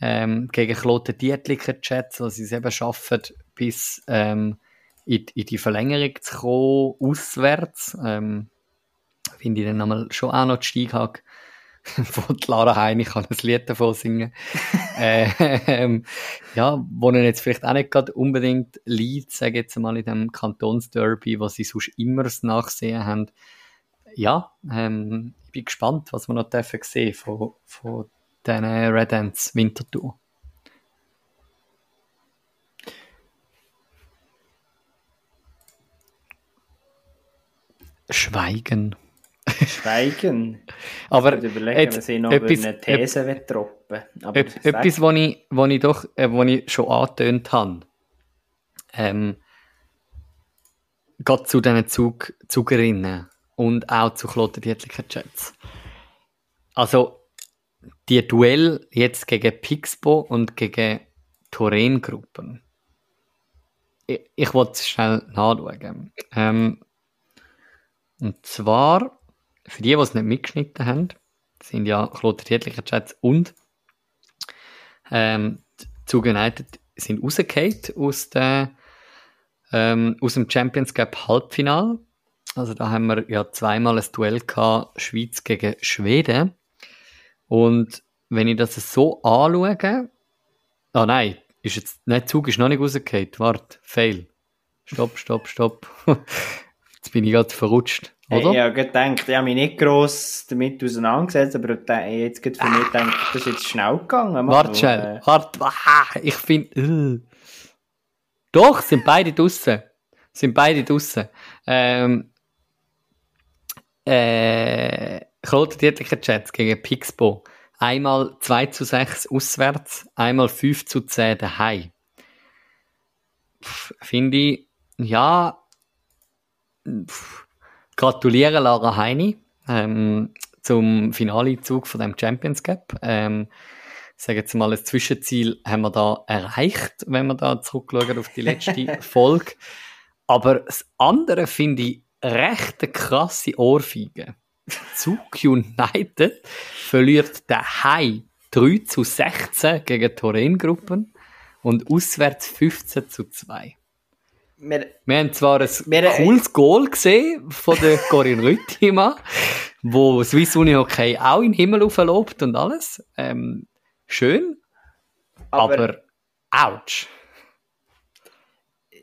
ähm, gegen Kloten Dietliker Chats, wo sie es eben schaffen, bis ähm, in, in, die Verlängerung zu kommen, auswärts. Ähm, Finde ich dann nochmal schon auch noch die Steighag *laughs* von Lara Heini kann ein Lied davon singen. äh, *laughs* ähm, ja, wo er jetzt vielleicht auch nicht gerade unbedingt liegt, sage ich jetzt mal in dem Kantonsderby, was sie sonst immer das Nachsehen haben. Ja, ähm, ich bin gespannt, was wir noch dürfen sehen von, von diesen Red Ants Wintertour. Schweigen. Schweigen. *laughs* Aber ich überlegen, jetzt, wir noch etwas, eine These ep, droppen. Aber ep, etwas, was ich, wo ich doch, äh, wo ich schon angetönt habe, ähm, geht zu diesen Zug, Zugerinnen und auch zu Kloten Dietlicher Chats. Also, die Duell jetzt gegen Pixbo und gegen Toren-Gruppen. Ich, ich wollte es schnell nachschauen. Ähm, und zwar, für die, die es nicht mitgeschnitten haben, sind ja Kloter Tietlicher Chats und ähm, Zug United sind rausgefallen aus der Ähm, aus dem Champions Cup Halbfinal. Also da haben wir ja zweimal ein Duell gehabt, Schweiz gegen Schweden. Und wenn ich das so anschaue, ah nein, ist jetzt, nein, Zug ist noch nicht rausgefallen. Warte, fail. Stopp, stopp, stopp. *laughs* jetzt bin ich gerade verrutscht. Oder? Ich habe gedacht, ich habe mich nicht gross damit auseinandergesetzt, aber jetzt geht für mich gedacht, das ist jetzt schnell gegangen. Warte schnell, äh. warte, ah, ich finde, uh. doch, sind beide draussen. Sind beide draussen. Ähm, äh, Kloten Dietricher Chats gegen Pixbo. Einmal 2 zu 6 auswärts, einmal 5 zu 10 daheim. Finde ich, ja, pff, gratuliere Lara Heini ähm, zum Finalezug von dem Champions Cup. Ähm, sage jetzt mal, ein Zwischenziel haben wir da erreicht, wenn wir da zurückschauen auf die letzte *laughs* Folge. Aber das andere finde ich recht eine krasse Ohrfeige. Zug United verliert daheim 3 zu 16 gegen Torin-Gruppen und auswärts 15 zu 2. Wir, wir haben zwar ein wir, cooles Goal gesehen von der Corinne Rüttima, wo Swiss Uni Hockey auch in den Himmel auflobt und alles. Ähm, schön, aber, aber ouch.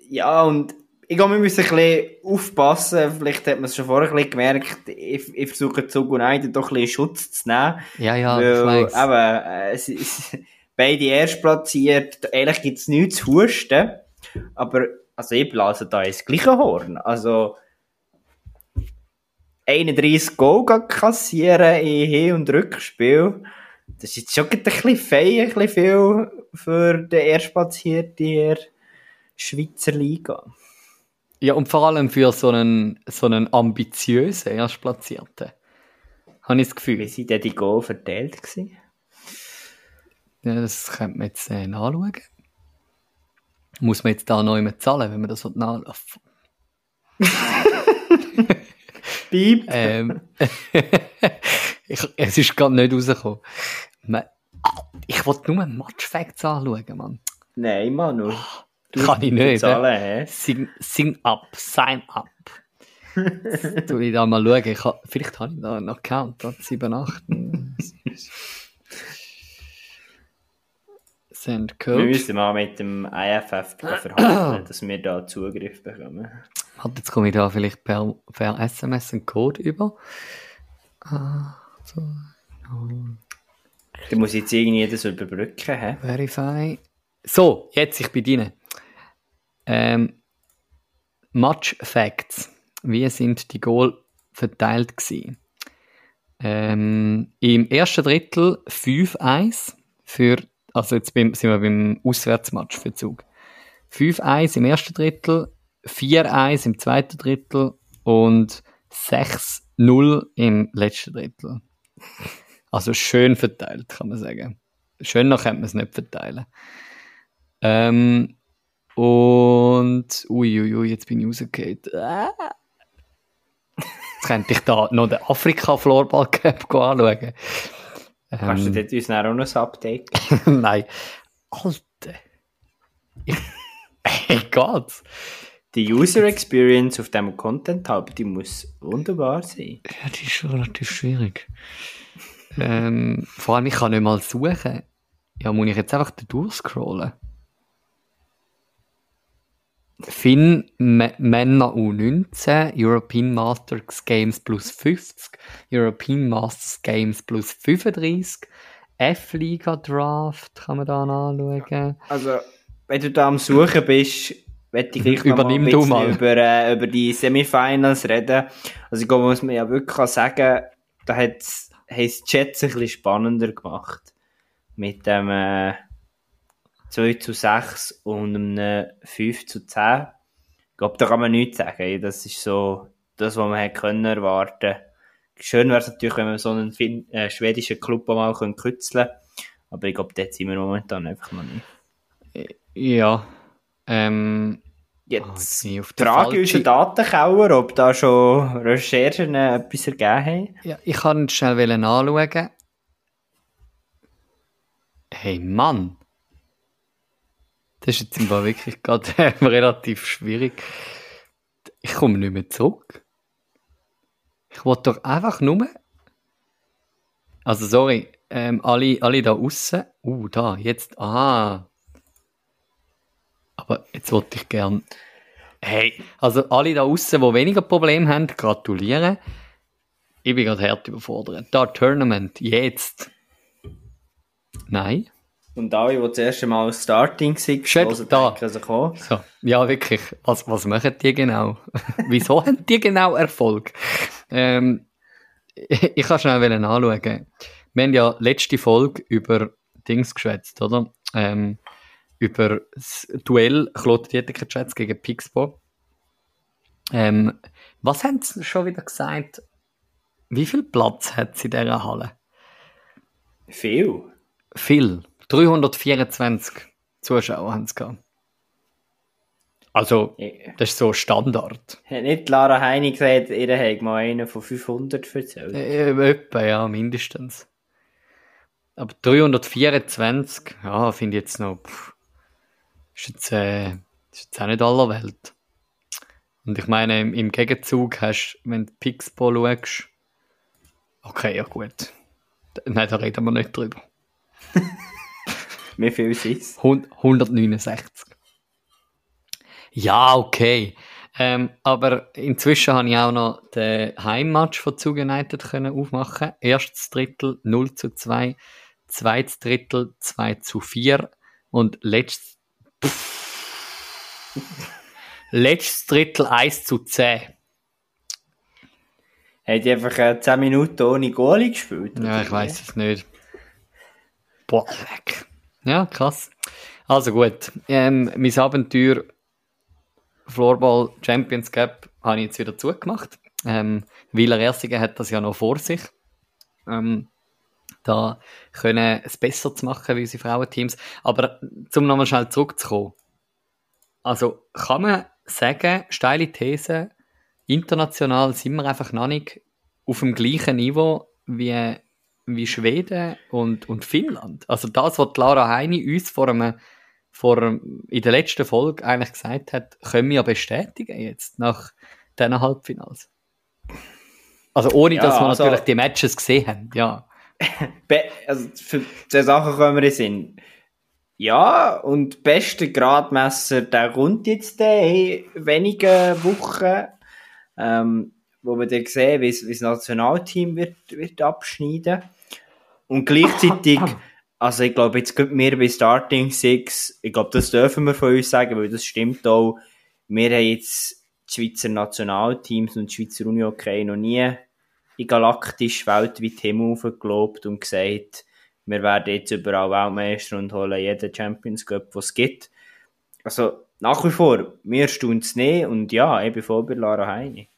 Ja, und ich glaube, wir müssen ein bisschen aufpassen. Vielleicht hat man es schon vorher ein bisschen gemerkt. Ich, ich versuche Zug und Eide doch ein bisschen Schutz zu nehmen. Ja, ja, weil, ich weiß. Aber, äh, es ist, *laughs* beide erst platziert. Eigentlich gibt es nichts zu husten. Aber also ich blase da ins gleiche Horn. Also 31 Goal kassieren in Hin- und Rückspiel. Das ist jetzt schon ein bisschen fein, ein bisschen viel für den Erstplatzierten Schweizer Liga. Ja, und vor allem für so einen, so einen ambitiösen Erstplatzierten. Habe ich das Gefühl. Wie sind denn die Goal verteilt gewesen? Ja, das könnte man jetzt äh, nachschauen. Muss man jetzt da noch immer zahlen, wenn man das nachlaufen *laughs* Piep. *laughs* ähm, *laughs* ich, es ist gerade nicht rausgekommen. ich wollte nur Matchfacts anschauen, Mann. Nein, Manu. Du Kann ich nicht. Zahlen, sign, sign up, sign up. Jetzt ich da mal schauen. Ich ha, vielleicht habe ich da einen Account, 7, 8. Send Code. Wir müssen mal mit dem IFF verhandeln, dass wir da Zugriff bekommen. Warte, jetzt komme ich da vielleicht per, per SMS einen Code über. Ah, so. Du musst jetzt irgendwie das überbrücken, hä? Verify. So, jetzt, ich bin drin. Ähm, Match Facts. Wie sind die Goal verteilt gewesen? Ähm, Im ersten Drittel 5-1 für also jetzt sind wir beim Auswärtsmatch für Zug. 5-1 im ersten Drittel, 4-1 im zweiten Drittel und 6-0 im letzten Drittel. Also schön verteilt, kann man sagen. Schöner könnte man es nicht verteilen. Ähm, und uiuiui, ui, ui, jetzt bin ich rausgefallen. Ah. Jetzt könnte ich da noch den Afrika-Floorball Cup anschauen. Kannst du ähm, dort uns auch noch ein Update *laughs* Nein. Alter. *laughs* Egal. Die User Experience auf diesem Content Hub, die muss wunderbar sein. Ja, die ist schon relativ schwierig. ähm, vor allem, ich kann nicht mal suchen. Ja, muss ich jetzt einfach da durchscrollen? Finn Männer U19, European Masters Games plus 50, European Masters Games plus 35, F-Liga Draft kann man da anschauen. Also, wenn du da am Suchen bist, werde ich gleich Übernimm noch du mal. Über, äh, über die Semifinals reden. Also, ich glaube, muss man ja wirklich sagen, da hat es Chats ein bisschen spannender gemacht. Mit dem, äh, 2 zu 6 und einem 5 zu 10. Ich glaube, da kann man nichts sagen. Das ist so das, was man hätte können erwarten Schön wäre es natürlich, wenn man so einen fin äh, schwedischen Club mal können kützeln Aber ich glaube, dort sind wir momentan einfach noch nicht. Ja. Ähm, Jetzt oh, die Frage ein Datenkauer, ob da schon Recherchen äh, etwas ergeben haben. Ja, ich kann schnell anschauen. Hey Mann! Das ist jetzt im Fall wirklich gerade *laughs* relativ schwierig. Ich komme nicht mehr zurück. Ich wollte doch einfach nur. Also, sorry, ähm, alle, alle da außen. Uh, da, jetzt. Ah. Aber jetzt wollte ich gern. Hey, also alle da außen, die weniger Probleme haben, gratulieren. Ich bin gerade hart überfordert. Da, Tournament, jetzt. Nein. Und alle, die das erste Mal Starting sind, Schön, da. denken sich auch. So, ja, wirklich. Was, was machen die genau? *laughs* Wieso haben die genau Erfolg? Ähm, ich, *laughs* ich kann schnell anschauen. Wir haben ja letzte Folge über Dings geschwätzt, oder? Ähm, über das Duell Claude Dieterker gegen Pixbo. Ähm, was haben sie schon wieder gesagt? Wie viel Platz hat sie in dieser Halle? Viel. Viel. 324 Zuschauer haben sie gehabt. Also, das ist so Standard. Hat nicht Lara Heini gesagt, ihr habt mal einen von 500 erzählt? Äh, etwa, ja, mindestens. Aber 324, ja, finde ich jetzt noch, pff, ist jetzt, äh, ist jetzt auch nicht aller Welt. Und ich meine, im, im Gegenzug hast wenn du Pixpo schaust, okay, ja gut. Nein, da reden wir nicht drüber. *laughs* Wie viel ist es? 169. Ja, okay. Ähm, aber inzwischen habe ich auch noch den Heimmatch von Zug United können aufmachen. Erstes Drittel 0 zu 2, zweites Drittel 2 zu 4 und letztes, *laughs* letztes Drittel 1 zu 10. Haben die einfach äh, 10 Minuten ohne Goalie gespielt? Ja, ich weiß es nicht. Boah, weg. Ja, krass. Also gut, ähm, mein Abenteuer Floorball Champions Cup habe ich jetzt wieder zugemacht. Ähm, Wieler Ersigen hat das ja noch vor sich. Ähm, da können es besser zu machen wie unsere Frauenteams. Aber zum nochmal schnell zurückzukommen. Also kann man sagen, steile These, international sind wir einfach noch nicht auf dem gleichen Niveau wie, wie Schweden und, und Finnland. Also das, was Lara Heini uns vor einem, vor einem, in der letzten Folge eigentlich gesagt hat, können wir ja bestätigen jetzt nach diesen Halbfinals. Also ohne, Ja, dass wir also- natürlich die Matches gesehen haben, ja. *laughs* Also für diese Sachen kommen wir Sinn. Ja, und beste Gradmesser, der kommt jetzt in wenigen Wochen, ähm, wo wir dann sehen, wie das Nationalteam wird, wird abschneiden. Und gleichzeitig, *laughs* also ich glaube, jetzt geht mir bei Starting Six, ich glaube, das dürfen wir von uns sagen, weil das stimmt auch. Wir haben jetzt die Schweizer Nationalteams und die Schweizer Uni okay noch nie in galaktisch weltweit Himmel aufgelobt und gesagt, wir werden jetzt überall Weltmeister und holen jeden Champions Cup, was es gibt. Also, nach wie vor, mir staunt es nicht und ja, ich bin voll bei Lara Heini.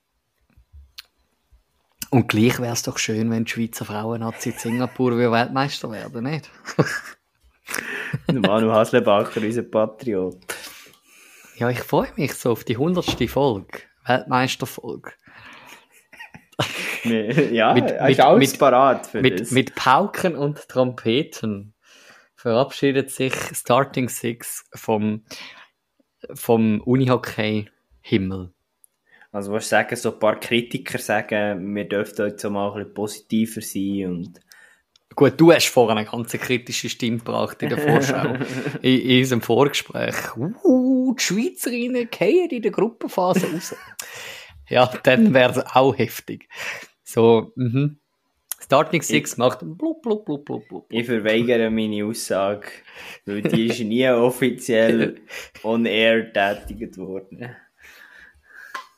Und gleich wäre es doch schön, wenn die Schweizer Frauen-Nazi in Singapur wie *laughs* Weltmeister werden, nicht? Manu Haslebacher, unser Patriot. Ja, ich freue mich so auf die 100. Folge. Weltmeisterfolge. Ja, Mit- mit- ist alles mit- parat für Mit, das. mit Pauken und Trompeten verabschiedet sich Starting Six vom, vom Unihockey-Himmel. Also, was sagen, so ein paar Kritiker sagen, wir dürften jetzt auch mal ein bisschen positiver sein und Gut, du hast vorhin eine ganz kritische Stimme gebracht in der Vorschau, *laughs* in, in unserem Vorgespräch. Uh, die Schweizerinnen gehen in der Gruppenphase raus. ja, dann wäre es auch heftig. So, mhm. Starting Six macht blub, blub, blub, blub, blub. Ich verweigere meine Aussage, weil die ist nie *laughs* offiziell *laughs* on air tätigt worden.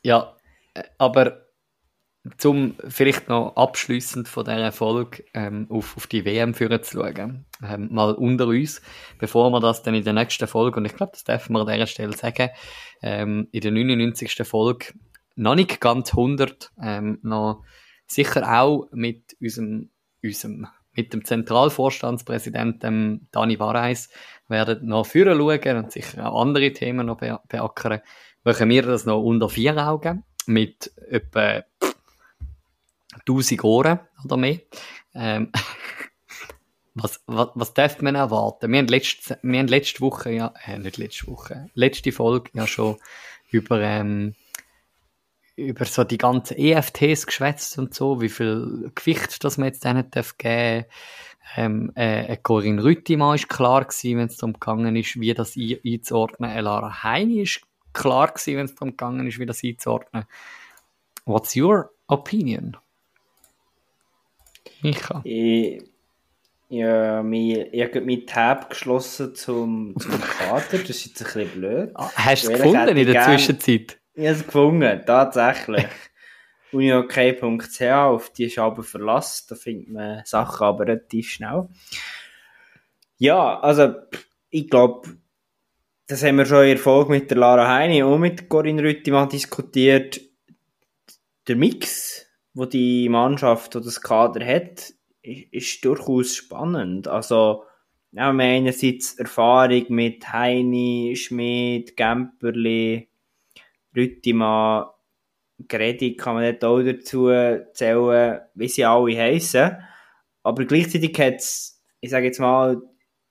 Ja, äh, aber zum vielleicht noch abschließend von dieser Folge ähm, auf, auf die WM führen zu schauen, ähm, mal unter uns, bevor wir das dann in der nächsten Folge, und ich glaube, das dürfen wir an dieser Stelle sagen, ähm, in der 99. Folge noch nicht ganz 100, ähm, noch sicher auch mit unserem, unserem mit dem Zentralvorstandspräsidenten Dani Barreis werden noch führen schauen und sicher auch andere Themen noch be beackern. Machen wir das noch unter vier Augen mit etwa 1000 Ohren oder mehr. Ähm, *laughs* was, was, was darf man erwarten? Wir haben letzte, wir haben letzte Woche, ja, äh, nicht letzte Woche, letzte Folge ja schon über, ähm, über so die ganzen EFTs geschwätzt und so, wie viel Gewicht das man jetzt denen darf geben ähm, äh, Corinne Rüttimann ist klar gewesen, wenn es darum gegangen ist, wie das einzuordnen. Lara Heini ist klar gewesen, wenn es darum gegangen ist, wie das einzuordnen. What's your opinion? Micha? Ich, ja, ich habe meinen Tab geschlossen zum, zum Kader. Das ist jetzt ein bisschen blöd. Ah, hast du es gefunden in der gern, Zwischenzeit? Ich habe es gefunden, tatsächlich. uniok.ch, auf die ist aber verlassen. Da findet man Sachen aber relativ schnell. Ja, also, ich glaube, das haben wir schon in Erfolg mit der Lara Heini und mit Corinne Rüttimann diskutiert. Der Mix, wo die Mannschaft oder das Kader hat, ist, ist durchaus spannend. Also, ja, wir haben einerseits Erfahrung mit Heini, Schmidt, Gemperli, Rüttimann, Gredi kann man nicht auch dazu zählen, wie sie alle heißen. Aber gleichzeitig hat es, ich sage jetzt mal,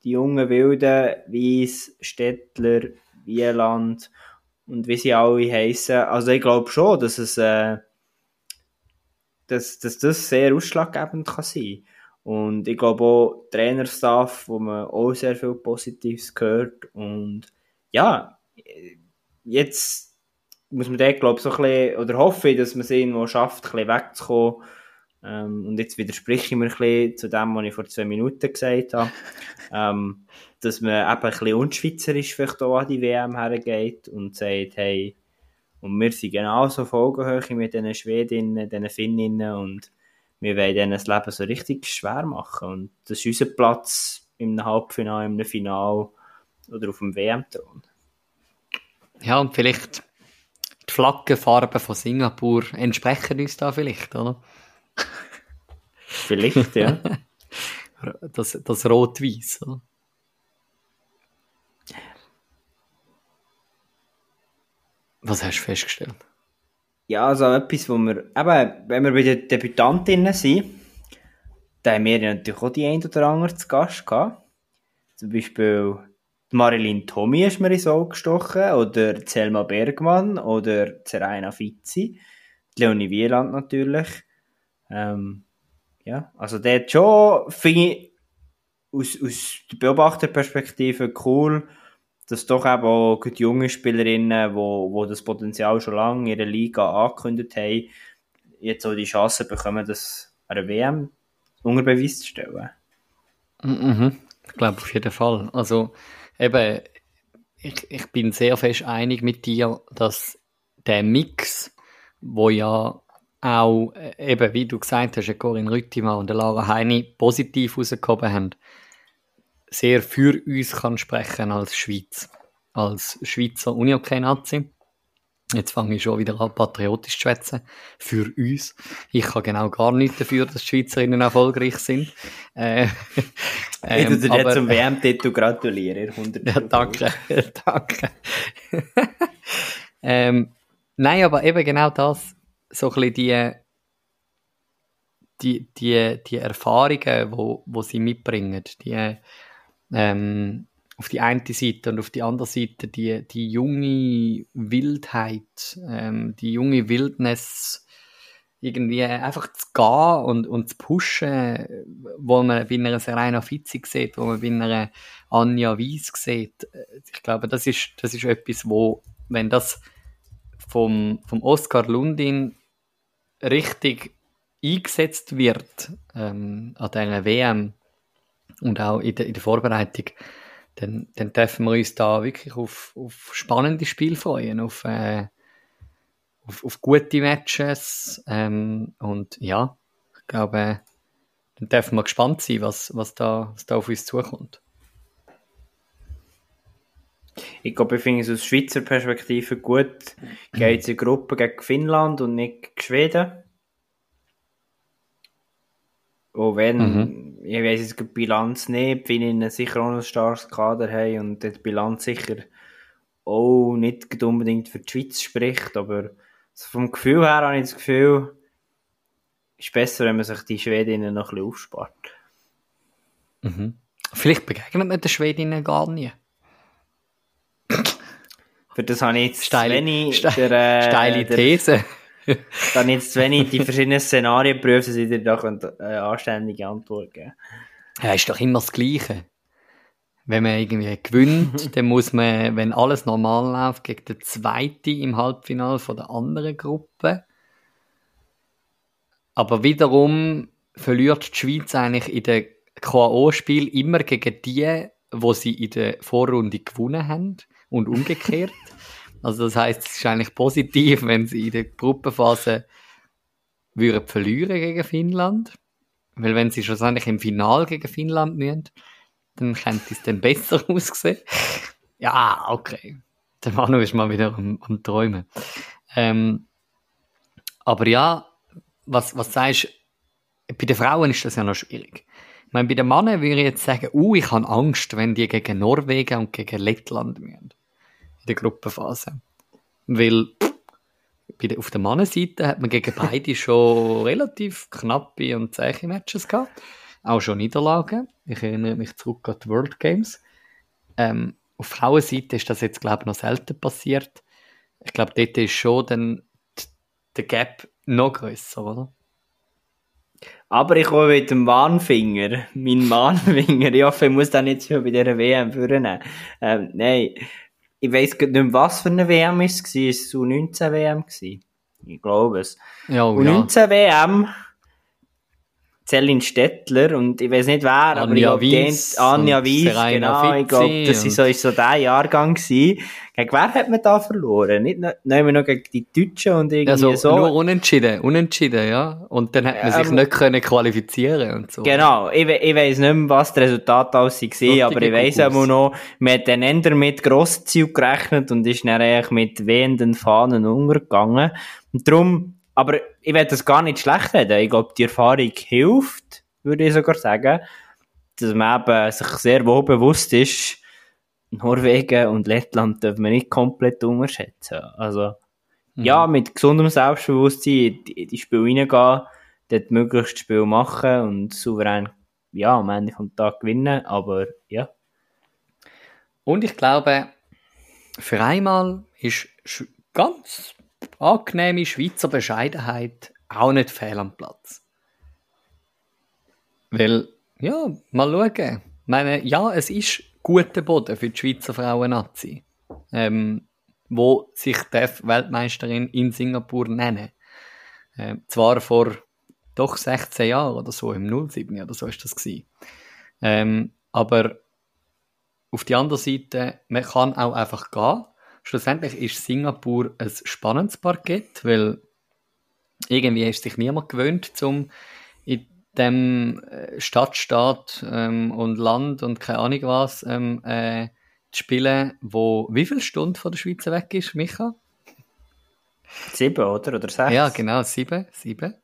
die jungen Wilden, Weiss, Stettler, Wieland und wie sie alle heißen. Also ich glaube schon, dass es äh, dass, dass das sehr ausschlaggebend kann sein Und ich glaube auch Trainerstaff, wo man auch sehr viel Positives gehört. Und ja, jetzt muss man da, glaube ich, so ein bisschen, oder hoffe ich, dass man es irgendwo schafft, ein bisschen wegzukommen. Ähm, und jetzt widerspreche ich mir ein bisschen zu dem, was ich vor zwei Minuten gesagt habe. *laughs* ähm, dass man eben ein bisschen unschweizerisch vielleicht auch an die WM hergeht und sagt, hey, und wir sind genauso auf Augenhöhe mit den Schwedinnen, den Finninnen und wir wollen ihnen das Leben so richtig schwer machen. Und das ist unser Platz im Halbfinale, im Finale oder auf dem WM-Thron. Ja, und vielleicht die Flaggenfarben von Singapur entsprechen uns da vielleicht, oder? vielleicht, ja. *laughs* das das Rot-Weiß, oder? Was hast du festgestellt? Ja, also etwas, wo wir, eben, wenn wir bei den Debütantinnen sind, da haben wir natürlich auch die ein oder andere zu Gast gehabt. Zum Beispiel Marilyn Tommy ist mir ins Auge gestochen, oder Selma Bergmann, oder Zeraina Fizzi, Leonie Wieland natürlich. Ähm, ja, also der schon, finde ich, aus, aus der Beobachterperspektive cool, dass doch eben auch die jungen Spielerinnen, wo, wo das Potenzial schon lange in ihrer Liga angekündigt haben, jetzt auch die Chance bekommen, das an der WM unter Beweis zu stellen. Mhm. Ich glaube auf jeden Fall. Also eben, ich, ich bin sehr fest einig mit dir, dass der Mix, wo ja auch, äh, eben wie du gesagt hast, Corinne Rüttimann und Lara Heini positiv rausgekommen haben, sehr für uns kann sprechen als Schweiz. Als Schweizer Unihockey-Nazi. Jetzt fange ich schon wieder an, patriotisch zu schwätzen. Für uns. Ich kann genau gar nichts dafür, dass die Schweizerinnen erfolgreich sind. Äh, ähm, ich würde dir zum WM-Titel gratulieren. Ja, danke. *laughs* danke. *laughs* ähm, nein, aber eben genau das. So ein bisschen die, die, die, die Erfahrungen, wo, wo sie mitbringen. Die, ähm, auf die eine Seite und auf die andere Seite die, die junge Wildheit, ähm, die junge Wildness, irgendwie einfach zu gehen und, und zu pushen, wo man bei einer Serena Fizzi sieht, wo man bei einer Anja Weiss sieht. Ich glaube, das ist, das ist etwas, wo, wenn das vom, vom Oscar Lundin richtig eingesetzt wird ähm, an dieser WM, und auch in der, in der Vorbereitung, dann, dann dürfen wir uns da wirklich auf, auf spannende Spiele freuen, auf, äh, auf, auf gute Matches ähm, und ja, ich glaube, dann dürfen wir gespannt sein, was, was, da, was da auf uns zukommt. Ich glaube, ich finde es aus Schweizer Perspektive gut, geht es in Gruppe gegen Finnland und nicht gegen Schweden. Auch wenn, mhm. ich weiß jetzt die Bilanz nicht, wenn ich sicher auch ein starkes Kader habe und die Bilanz sicher auch nicht unbedingt für die Schweiz spricht, aber vom Gefühl her habe ich das Gefühl, es ist besser, wenn man sich die Schwedinnen noch ein bisschen aufspart. Mhm. Vielleicht begegnet man den Schwedinnen gar nie. Für das habe ich jetzt Steile, wenig ste der, äh, steile der- These. *laughs* Da habe ich jetzt wenig die verschiedenen Szenarien geprüft, dass ich dir da könnte, äh, anständige Antwort geben Ja, ist doch immer das Gleiche. Wenn man irgendwie gewinnt, *laughs* dann muss man, wenn alles normal läuft, gegen den Zweiten im Halbfinale von der anderen Gruppe. Aber wiederum verliert die Schweiz eigentlich in den K.O.-Spiel immer gegen die, wo sie in der Vorrunde gewonnen haben und umgekehrt. *laughs* Also das heißt, es ist eigentlich positiv, wenn sie in der Gruppenphase würden verlieren gegen Finnland. Weil wenn sie schlussendlich im Final gegen Finnland müssen, dann könnte es dann besser *laughs* aussehen. Ja, okay. Der Manu ist mal wieder am, am Träumen. Ähm, aber ja, was, was sagst du, bei den Frauen ist das ja noch schwierig. Ich meine, bei den Männern würde ich jetzt sagen, uh, ich habe Angst, wenn die gegen Norwegen und gegen Lettland müssen. In der Gruppenphase. Weil pff, auf der Mannenseite hat man gegen beide *laughs* schon relativ knappe und zähe Matches gehabt. Auch schon Niederlagen. Ich erinnere mich zurück an die World Games. Ähm, auf Frauenseite ist das jetzt, glaube ich, noch selten passiert. Ich glaube, dort ist schon dann der Gap noch grösser, oder? Aber ich komme mit dem Warnfinger, mein Warnfinger, ich hoffe, ich muss den jetzt schon bei dieser WM führen. Ähm, nein, ich gar nicht mehr, was für eine WM es war. Es war 19 WM. Ich glaube es. Ja, oh, Und ja. 19 WM, Céline Stettler und ich weiß nicht wer, aber ich Anja glaube, Weiss haben- Anja Weiss, Serena genau, ich glaube, das ist so, so der Jahrgang gewesen. Gegen wer hat man da verloren? Nicht noch, nein, noch gegen die Deutschen und irgendwie Also so. nur unentschieden, unentschieden, ja. Und dann hat man sich Ähm, nicht können qualifizieren und so. Genau, ich, ich weiss nicht mehr, was das Resultat aus war, aber ich weiss auch noch, man hat dann eher mit Grossziel gerechnet und ist dann eigentlich mit wehenden Fahnen untergegangen. Und darum, aber ich will das gar nicht schlecht reden. Ich glaube, die Erfahrung hilft, würde ich sogar sagen, dass man eben sich sehr wohl bewusst ist, Norwegen und Lettland dürfen wir nicht komplett unterschätzen. Also, ja, mit gesundem Selbstbewusstsein in die, Spiele reingehen, dort möglichst das Spiel machen und souverän, ja, am Ende vom Tag gewinnen, aber ja. Und ich glaube, für einmal ist ganz angenehme Schweizer Bescheidenheit auch nicht fehl am Platz. Weil, ja, mal schauen. Ich meine, ja, es ist guter Boden für die Schweizer Frauen-Nazi, ähm, wo sich die Weltmeisterin in Singapur nennen. Ähm, zwar vor doch 16 Jahren oder so, im 07 oder so ist das gewesen. Ähm, aber auf die andere Seite, man kann auch einfach gehen. Schlussendlich ist Singapur ein spannendes Parkett, weil irgendwie ist sich niemand gewöhnt, zum in dem äh, Stadtstaat ähm, und Land und keine Ahnung was ähm, äh, zu spielen, wo wie viele Stunden von der Schweiz weg ist, Micha? Sieben, oder? Oder sechs? Ja, genau, sieben, sieben.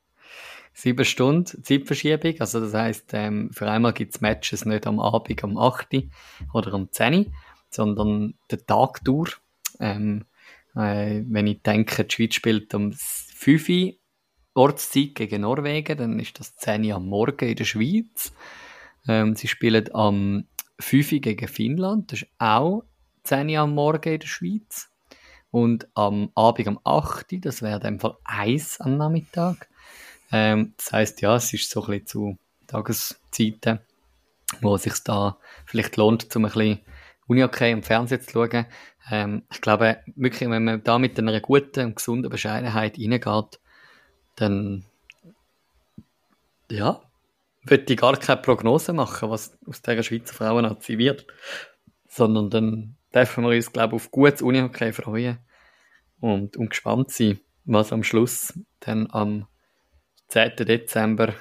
Sieben Stunden Zeitverschiebung. Also das heißt, ähm, für einmal gibt es Matches nicht am Abend um 8 Uhr oder um 10 Uhr, sondern den Tag durch. Ähm, äh, wenn ich denke, die Schweiz spielt um 5 Uhr Ortszeit gegen Norwegen, dann ist das 10 Uhr am Morgen in der Schweiz. Ähm, sie spielen am 5 Uhr gegen Finnland, das ist auch 10 Uhr am Morgen in der Schweiz. Und am Abend um 8 Uhr, das wäre in dem Fall 1 am Nachmittag. Ähm, das heisst, ja, es ist so ein bisschen zu Tageszeiten, wo es sich da vielleicht lohnt, um ein bisschen Uni-Okay im Fernsehen zu schauen. Ähm, ich glaube, wirklich, wenn man da mit einer guten und gesunden Bescheidenheit reingeht, dann, ja, würde ich gar keine Prognose machen, was aus dieser Schweizer Frauennazi wird. Sondern dann dürfen wir uns, glaube ich, auf gutes Uni-Okay freuen und, und gespannt sein, was am Schluss dann am 10. Dezember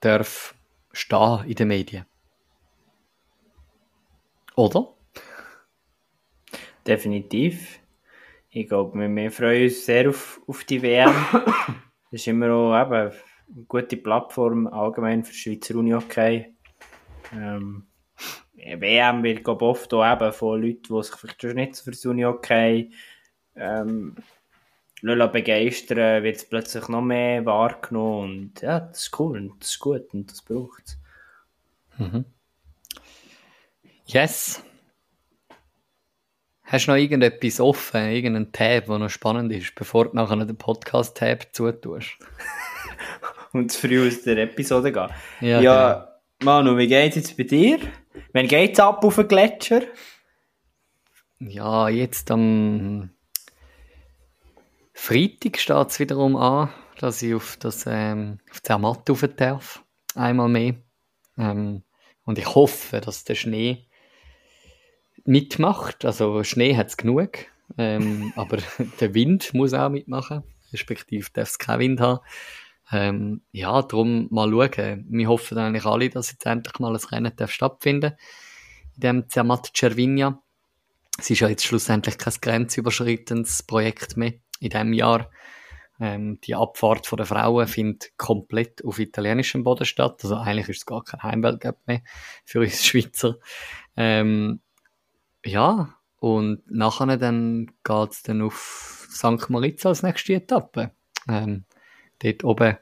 darf stehen in den Medien. Oder? Definitiv. Ich glaube, wir, wir freuen uns sehr auf, auf die WM. *coughs* Das ist immer auch eben eine gute Plattform allgemein für Schweizer Uni-Hockey. Ähm, WM wird glaub, oft auch eben von Leuten, die sich vielleicht schon nicht für das Uni-Hockey ähm, lassen begeistern, wird es plötzlich noch mehr wahrgenommen und ja, das ist cool und das ist gut und das braucht es. Mhm. Yes. Hast du noch irgendetwas offen, irgendeinen Tab, der noch spannend ist, bevor du nachher den Podcast-Tab zutust? *laughs* Und zu früh aus der Episode gehen. Ja, Ja, genau. Manu, wie geht's jetzt bei dir? Wann geht's ab auf den Gletscher? Ja, jetzt am Freitag steht es wiederum an, dass ich auf das ähm, auf die Zermatt rauf darf. Einmal mehr. Ähm, und ich hoffe, dass der Schnee mitmacht. Also Schnee hat es genug. Ähm, *laughs* aber der Wind muss auch mitmachen. Respektive darf es keinen Wind haben. Ähm, ja, darum mal schauen. Wir hoffen eigentlich alle, dass jetzt endlich mal ein Rennen darf stattfinden in dem Zermatt Cervinia. Es ist ja jetzt schlussendlich kein grenzüberschreitendes Projekt mehr in diesem Jahr. Ähm, die Abfahrt von der Frauen findet komplett auf italienischem Boden statt. Also eigentlich ist es gar kein Heimweltcup mehr für uns Schweizer. Ähm, ja, und nachher dann geht es dann auf St. Moritz als nächste Etappe. Ähm, dort oben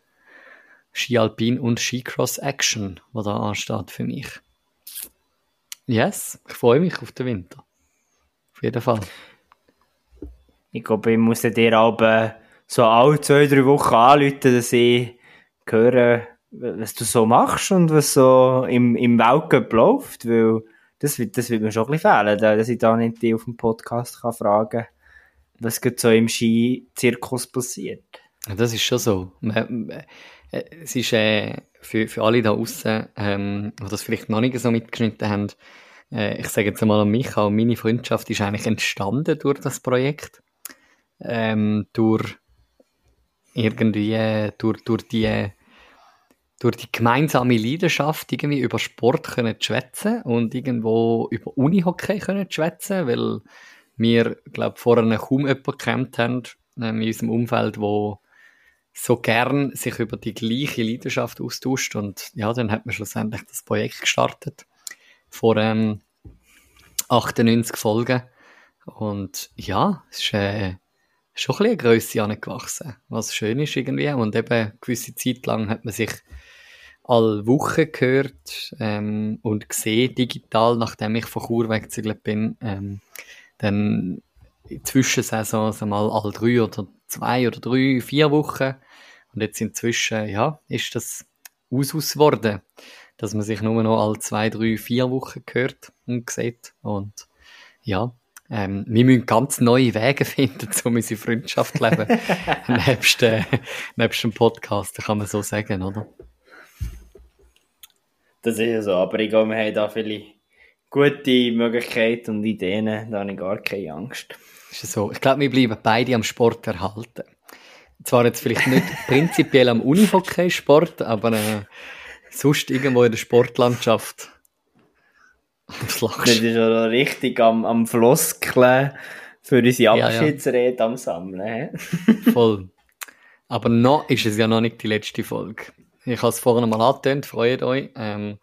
Ski Alpin und Skicross Action, was da ansteht für mich. Yes, ich freue mich auf den Winter. Auf jeden Fall. Ich glaube, ich muss dir aber so alle zwei, drei Wochen anrufen, dass ich höre, was du so machst und was so im, im Weltcup läuft, weil das wird, das wird mir schon ein bisschen fehlen, da- dass ich da nicht auf dem Podcast kann fragen was gerade so im Ski-Zirkus passiert. Das ist schon so. Äh, Es ist äh, für, für alle da außen, ähm, die das vielleicht noch nicht so mitgeschnitten haben, äh, ich sage jetzt einmal an mich, auch meine Freundschaft ist eigentlich entstanden durch das Projekt. Ähm, durch irgendwie, äh, durch, durch die durch die gemeinsame Leidenschaft irgendwie über Sport können schwätzen und irgendwo über Unihockey können schwätzen, weil wir, glaube vorher kaum jemanden kennt haben ähm, in unserem Umfeld, wo so gern sich über die gleiche Leidenschaft austauscht. Und ja, dann hat man schlussendlich das Projekt gestartet vor ähm, 98 Folgen. Und ja, es ist äh, schon ein bisschen eine Grösse angewachsen, was schön ist irgendwie. Und eben eine gewisse Zeit lang hat man sich alle Wochen gehört ähm, und gesehen, digital, nachdem ich von Chur weggezügelt bin. Ähm, dann in Zwischensaisons einmal alle drei oder zwei oder drei, vier Wochen. Und jetzt inzwischen, ja, ist das Usus geworden, dass man sich nur noch alle zwei, drei, vier Wochen hört und sieht. Und ja, ähm, wir müssen ganz neue Wege *laughs* finden, um unsere Freundschaft zu leben. *laughs* nebst, äh, nebst dem Podcast, kann man so sagen, oder? Das ist ja so, aber ich glaube, wir haben da viele gute Möglichkeiten und Ideen, da habe ich gar keine Angst. Ist ja so. Ich glaube, wir bleiben beide am Sport erhalten. Zwar jetzt vielleicht nicht *laughs* prinzipiell am Unihockey-Sport, aber äh, sonst irgendwo in der Sportlandschaft. Das lachst ist ja richtig am, am Floskeln für unsere ja. Abschiedsrede am Sammeln. Voll. Aber noch ist es ja noch nicht die letzte Folge. Ich habe es vorhin mal angetönt, freut euch. Ähm,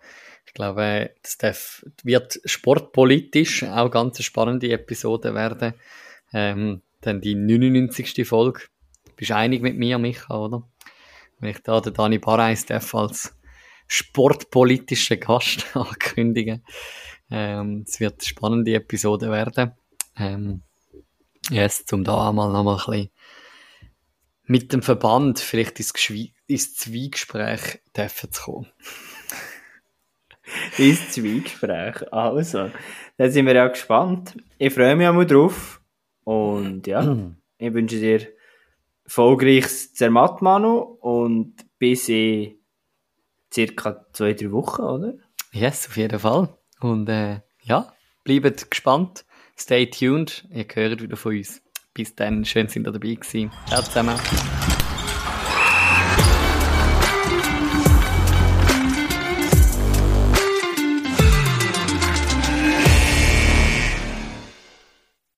ich glaube, das darf, wird sportpolitisch auch ganz eine spannende Episode werden. Ähm, dann die 99. Folge. Bist du einig mit mir, Micha, oder? Wenn ich da den Dani Barreis darf als sportpolitischen Gast *laughs* ankündigen. Ähm, es wird eine spannende Episode werden. Ähm, yes, um da einmal noch mal ein bisschen mit dem Verband vielleicht ins, Geschwi ins Zwiegespräch dürfen zu kommen. *laughs* Ins Zweigespräch. Also, dann sind wir ja gespannt. Ich freue mich einmal drauf. Und ja, *clears throat* ich wünsche dir erfolgreiches Zermatt, Manu. Und bis in circa zwei, drei Wochen, oder? Yes, auf jeden Fall. Und äh, ja, bleibt gespannt. Stay tuned. Ihr hört wieder von uns. Bis dann. Schön, sind ihr dabei gewesen. Ciao zusammen.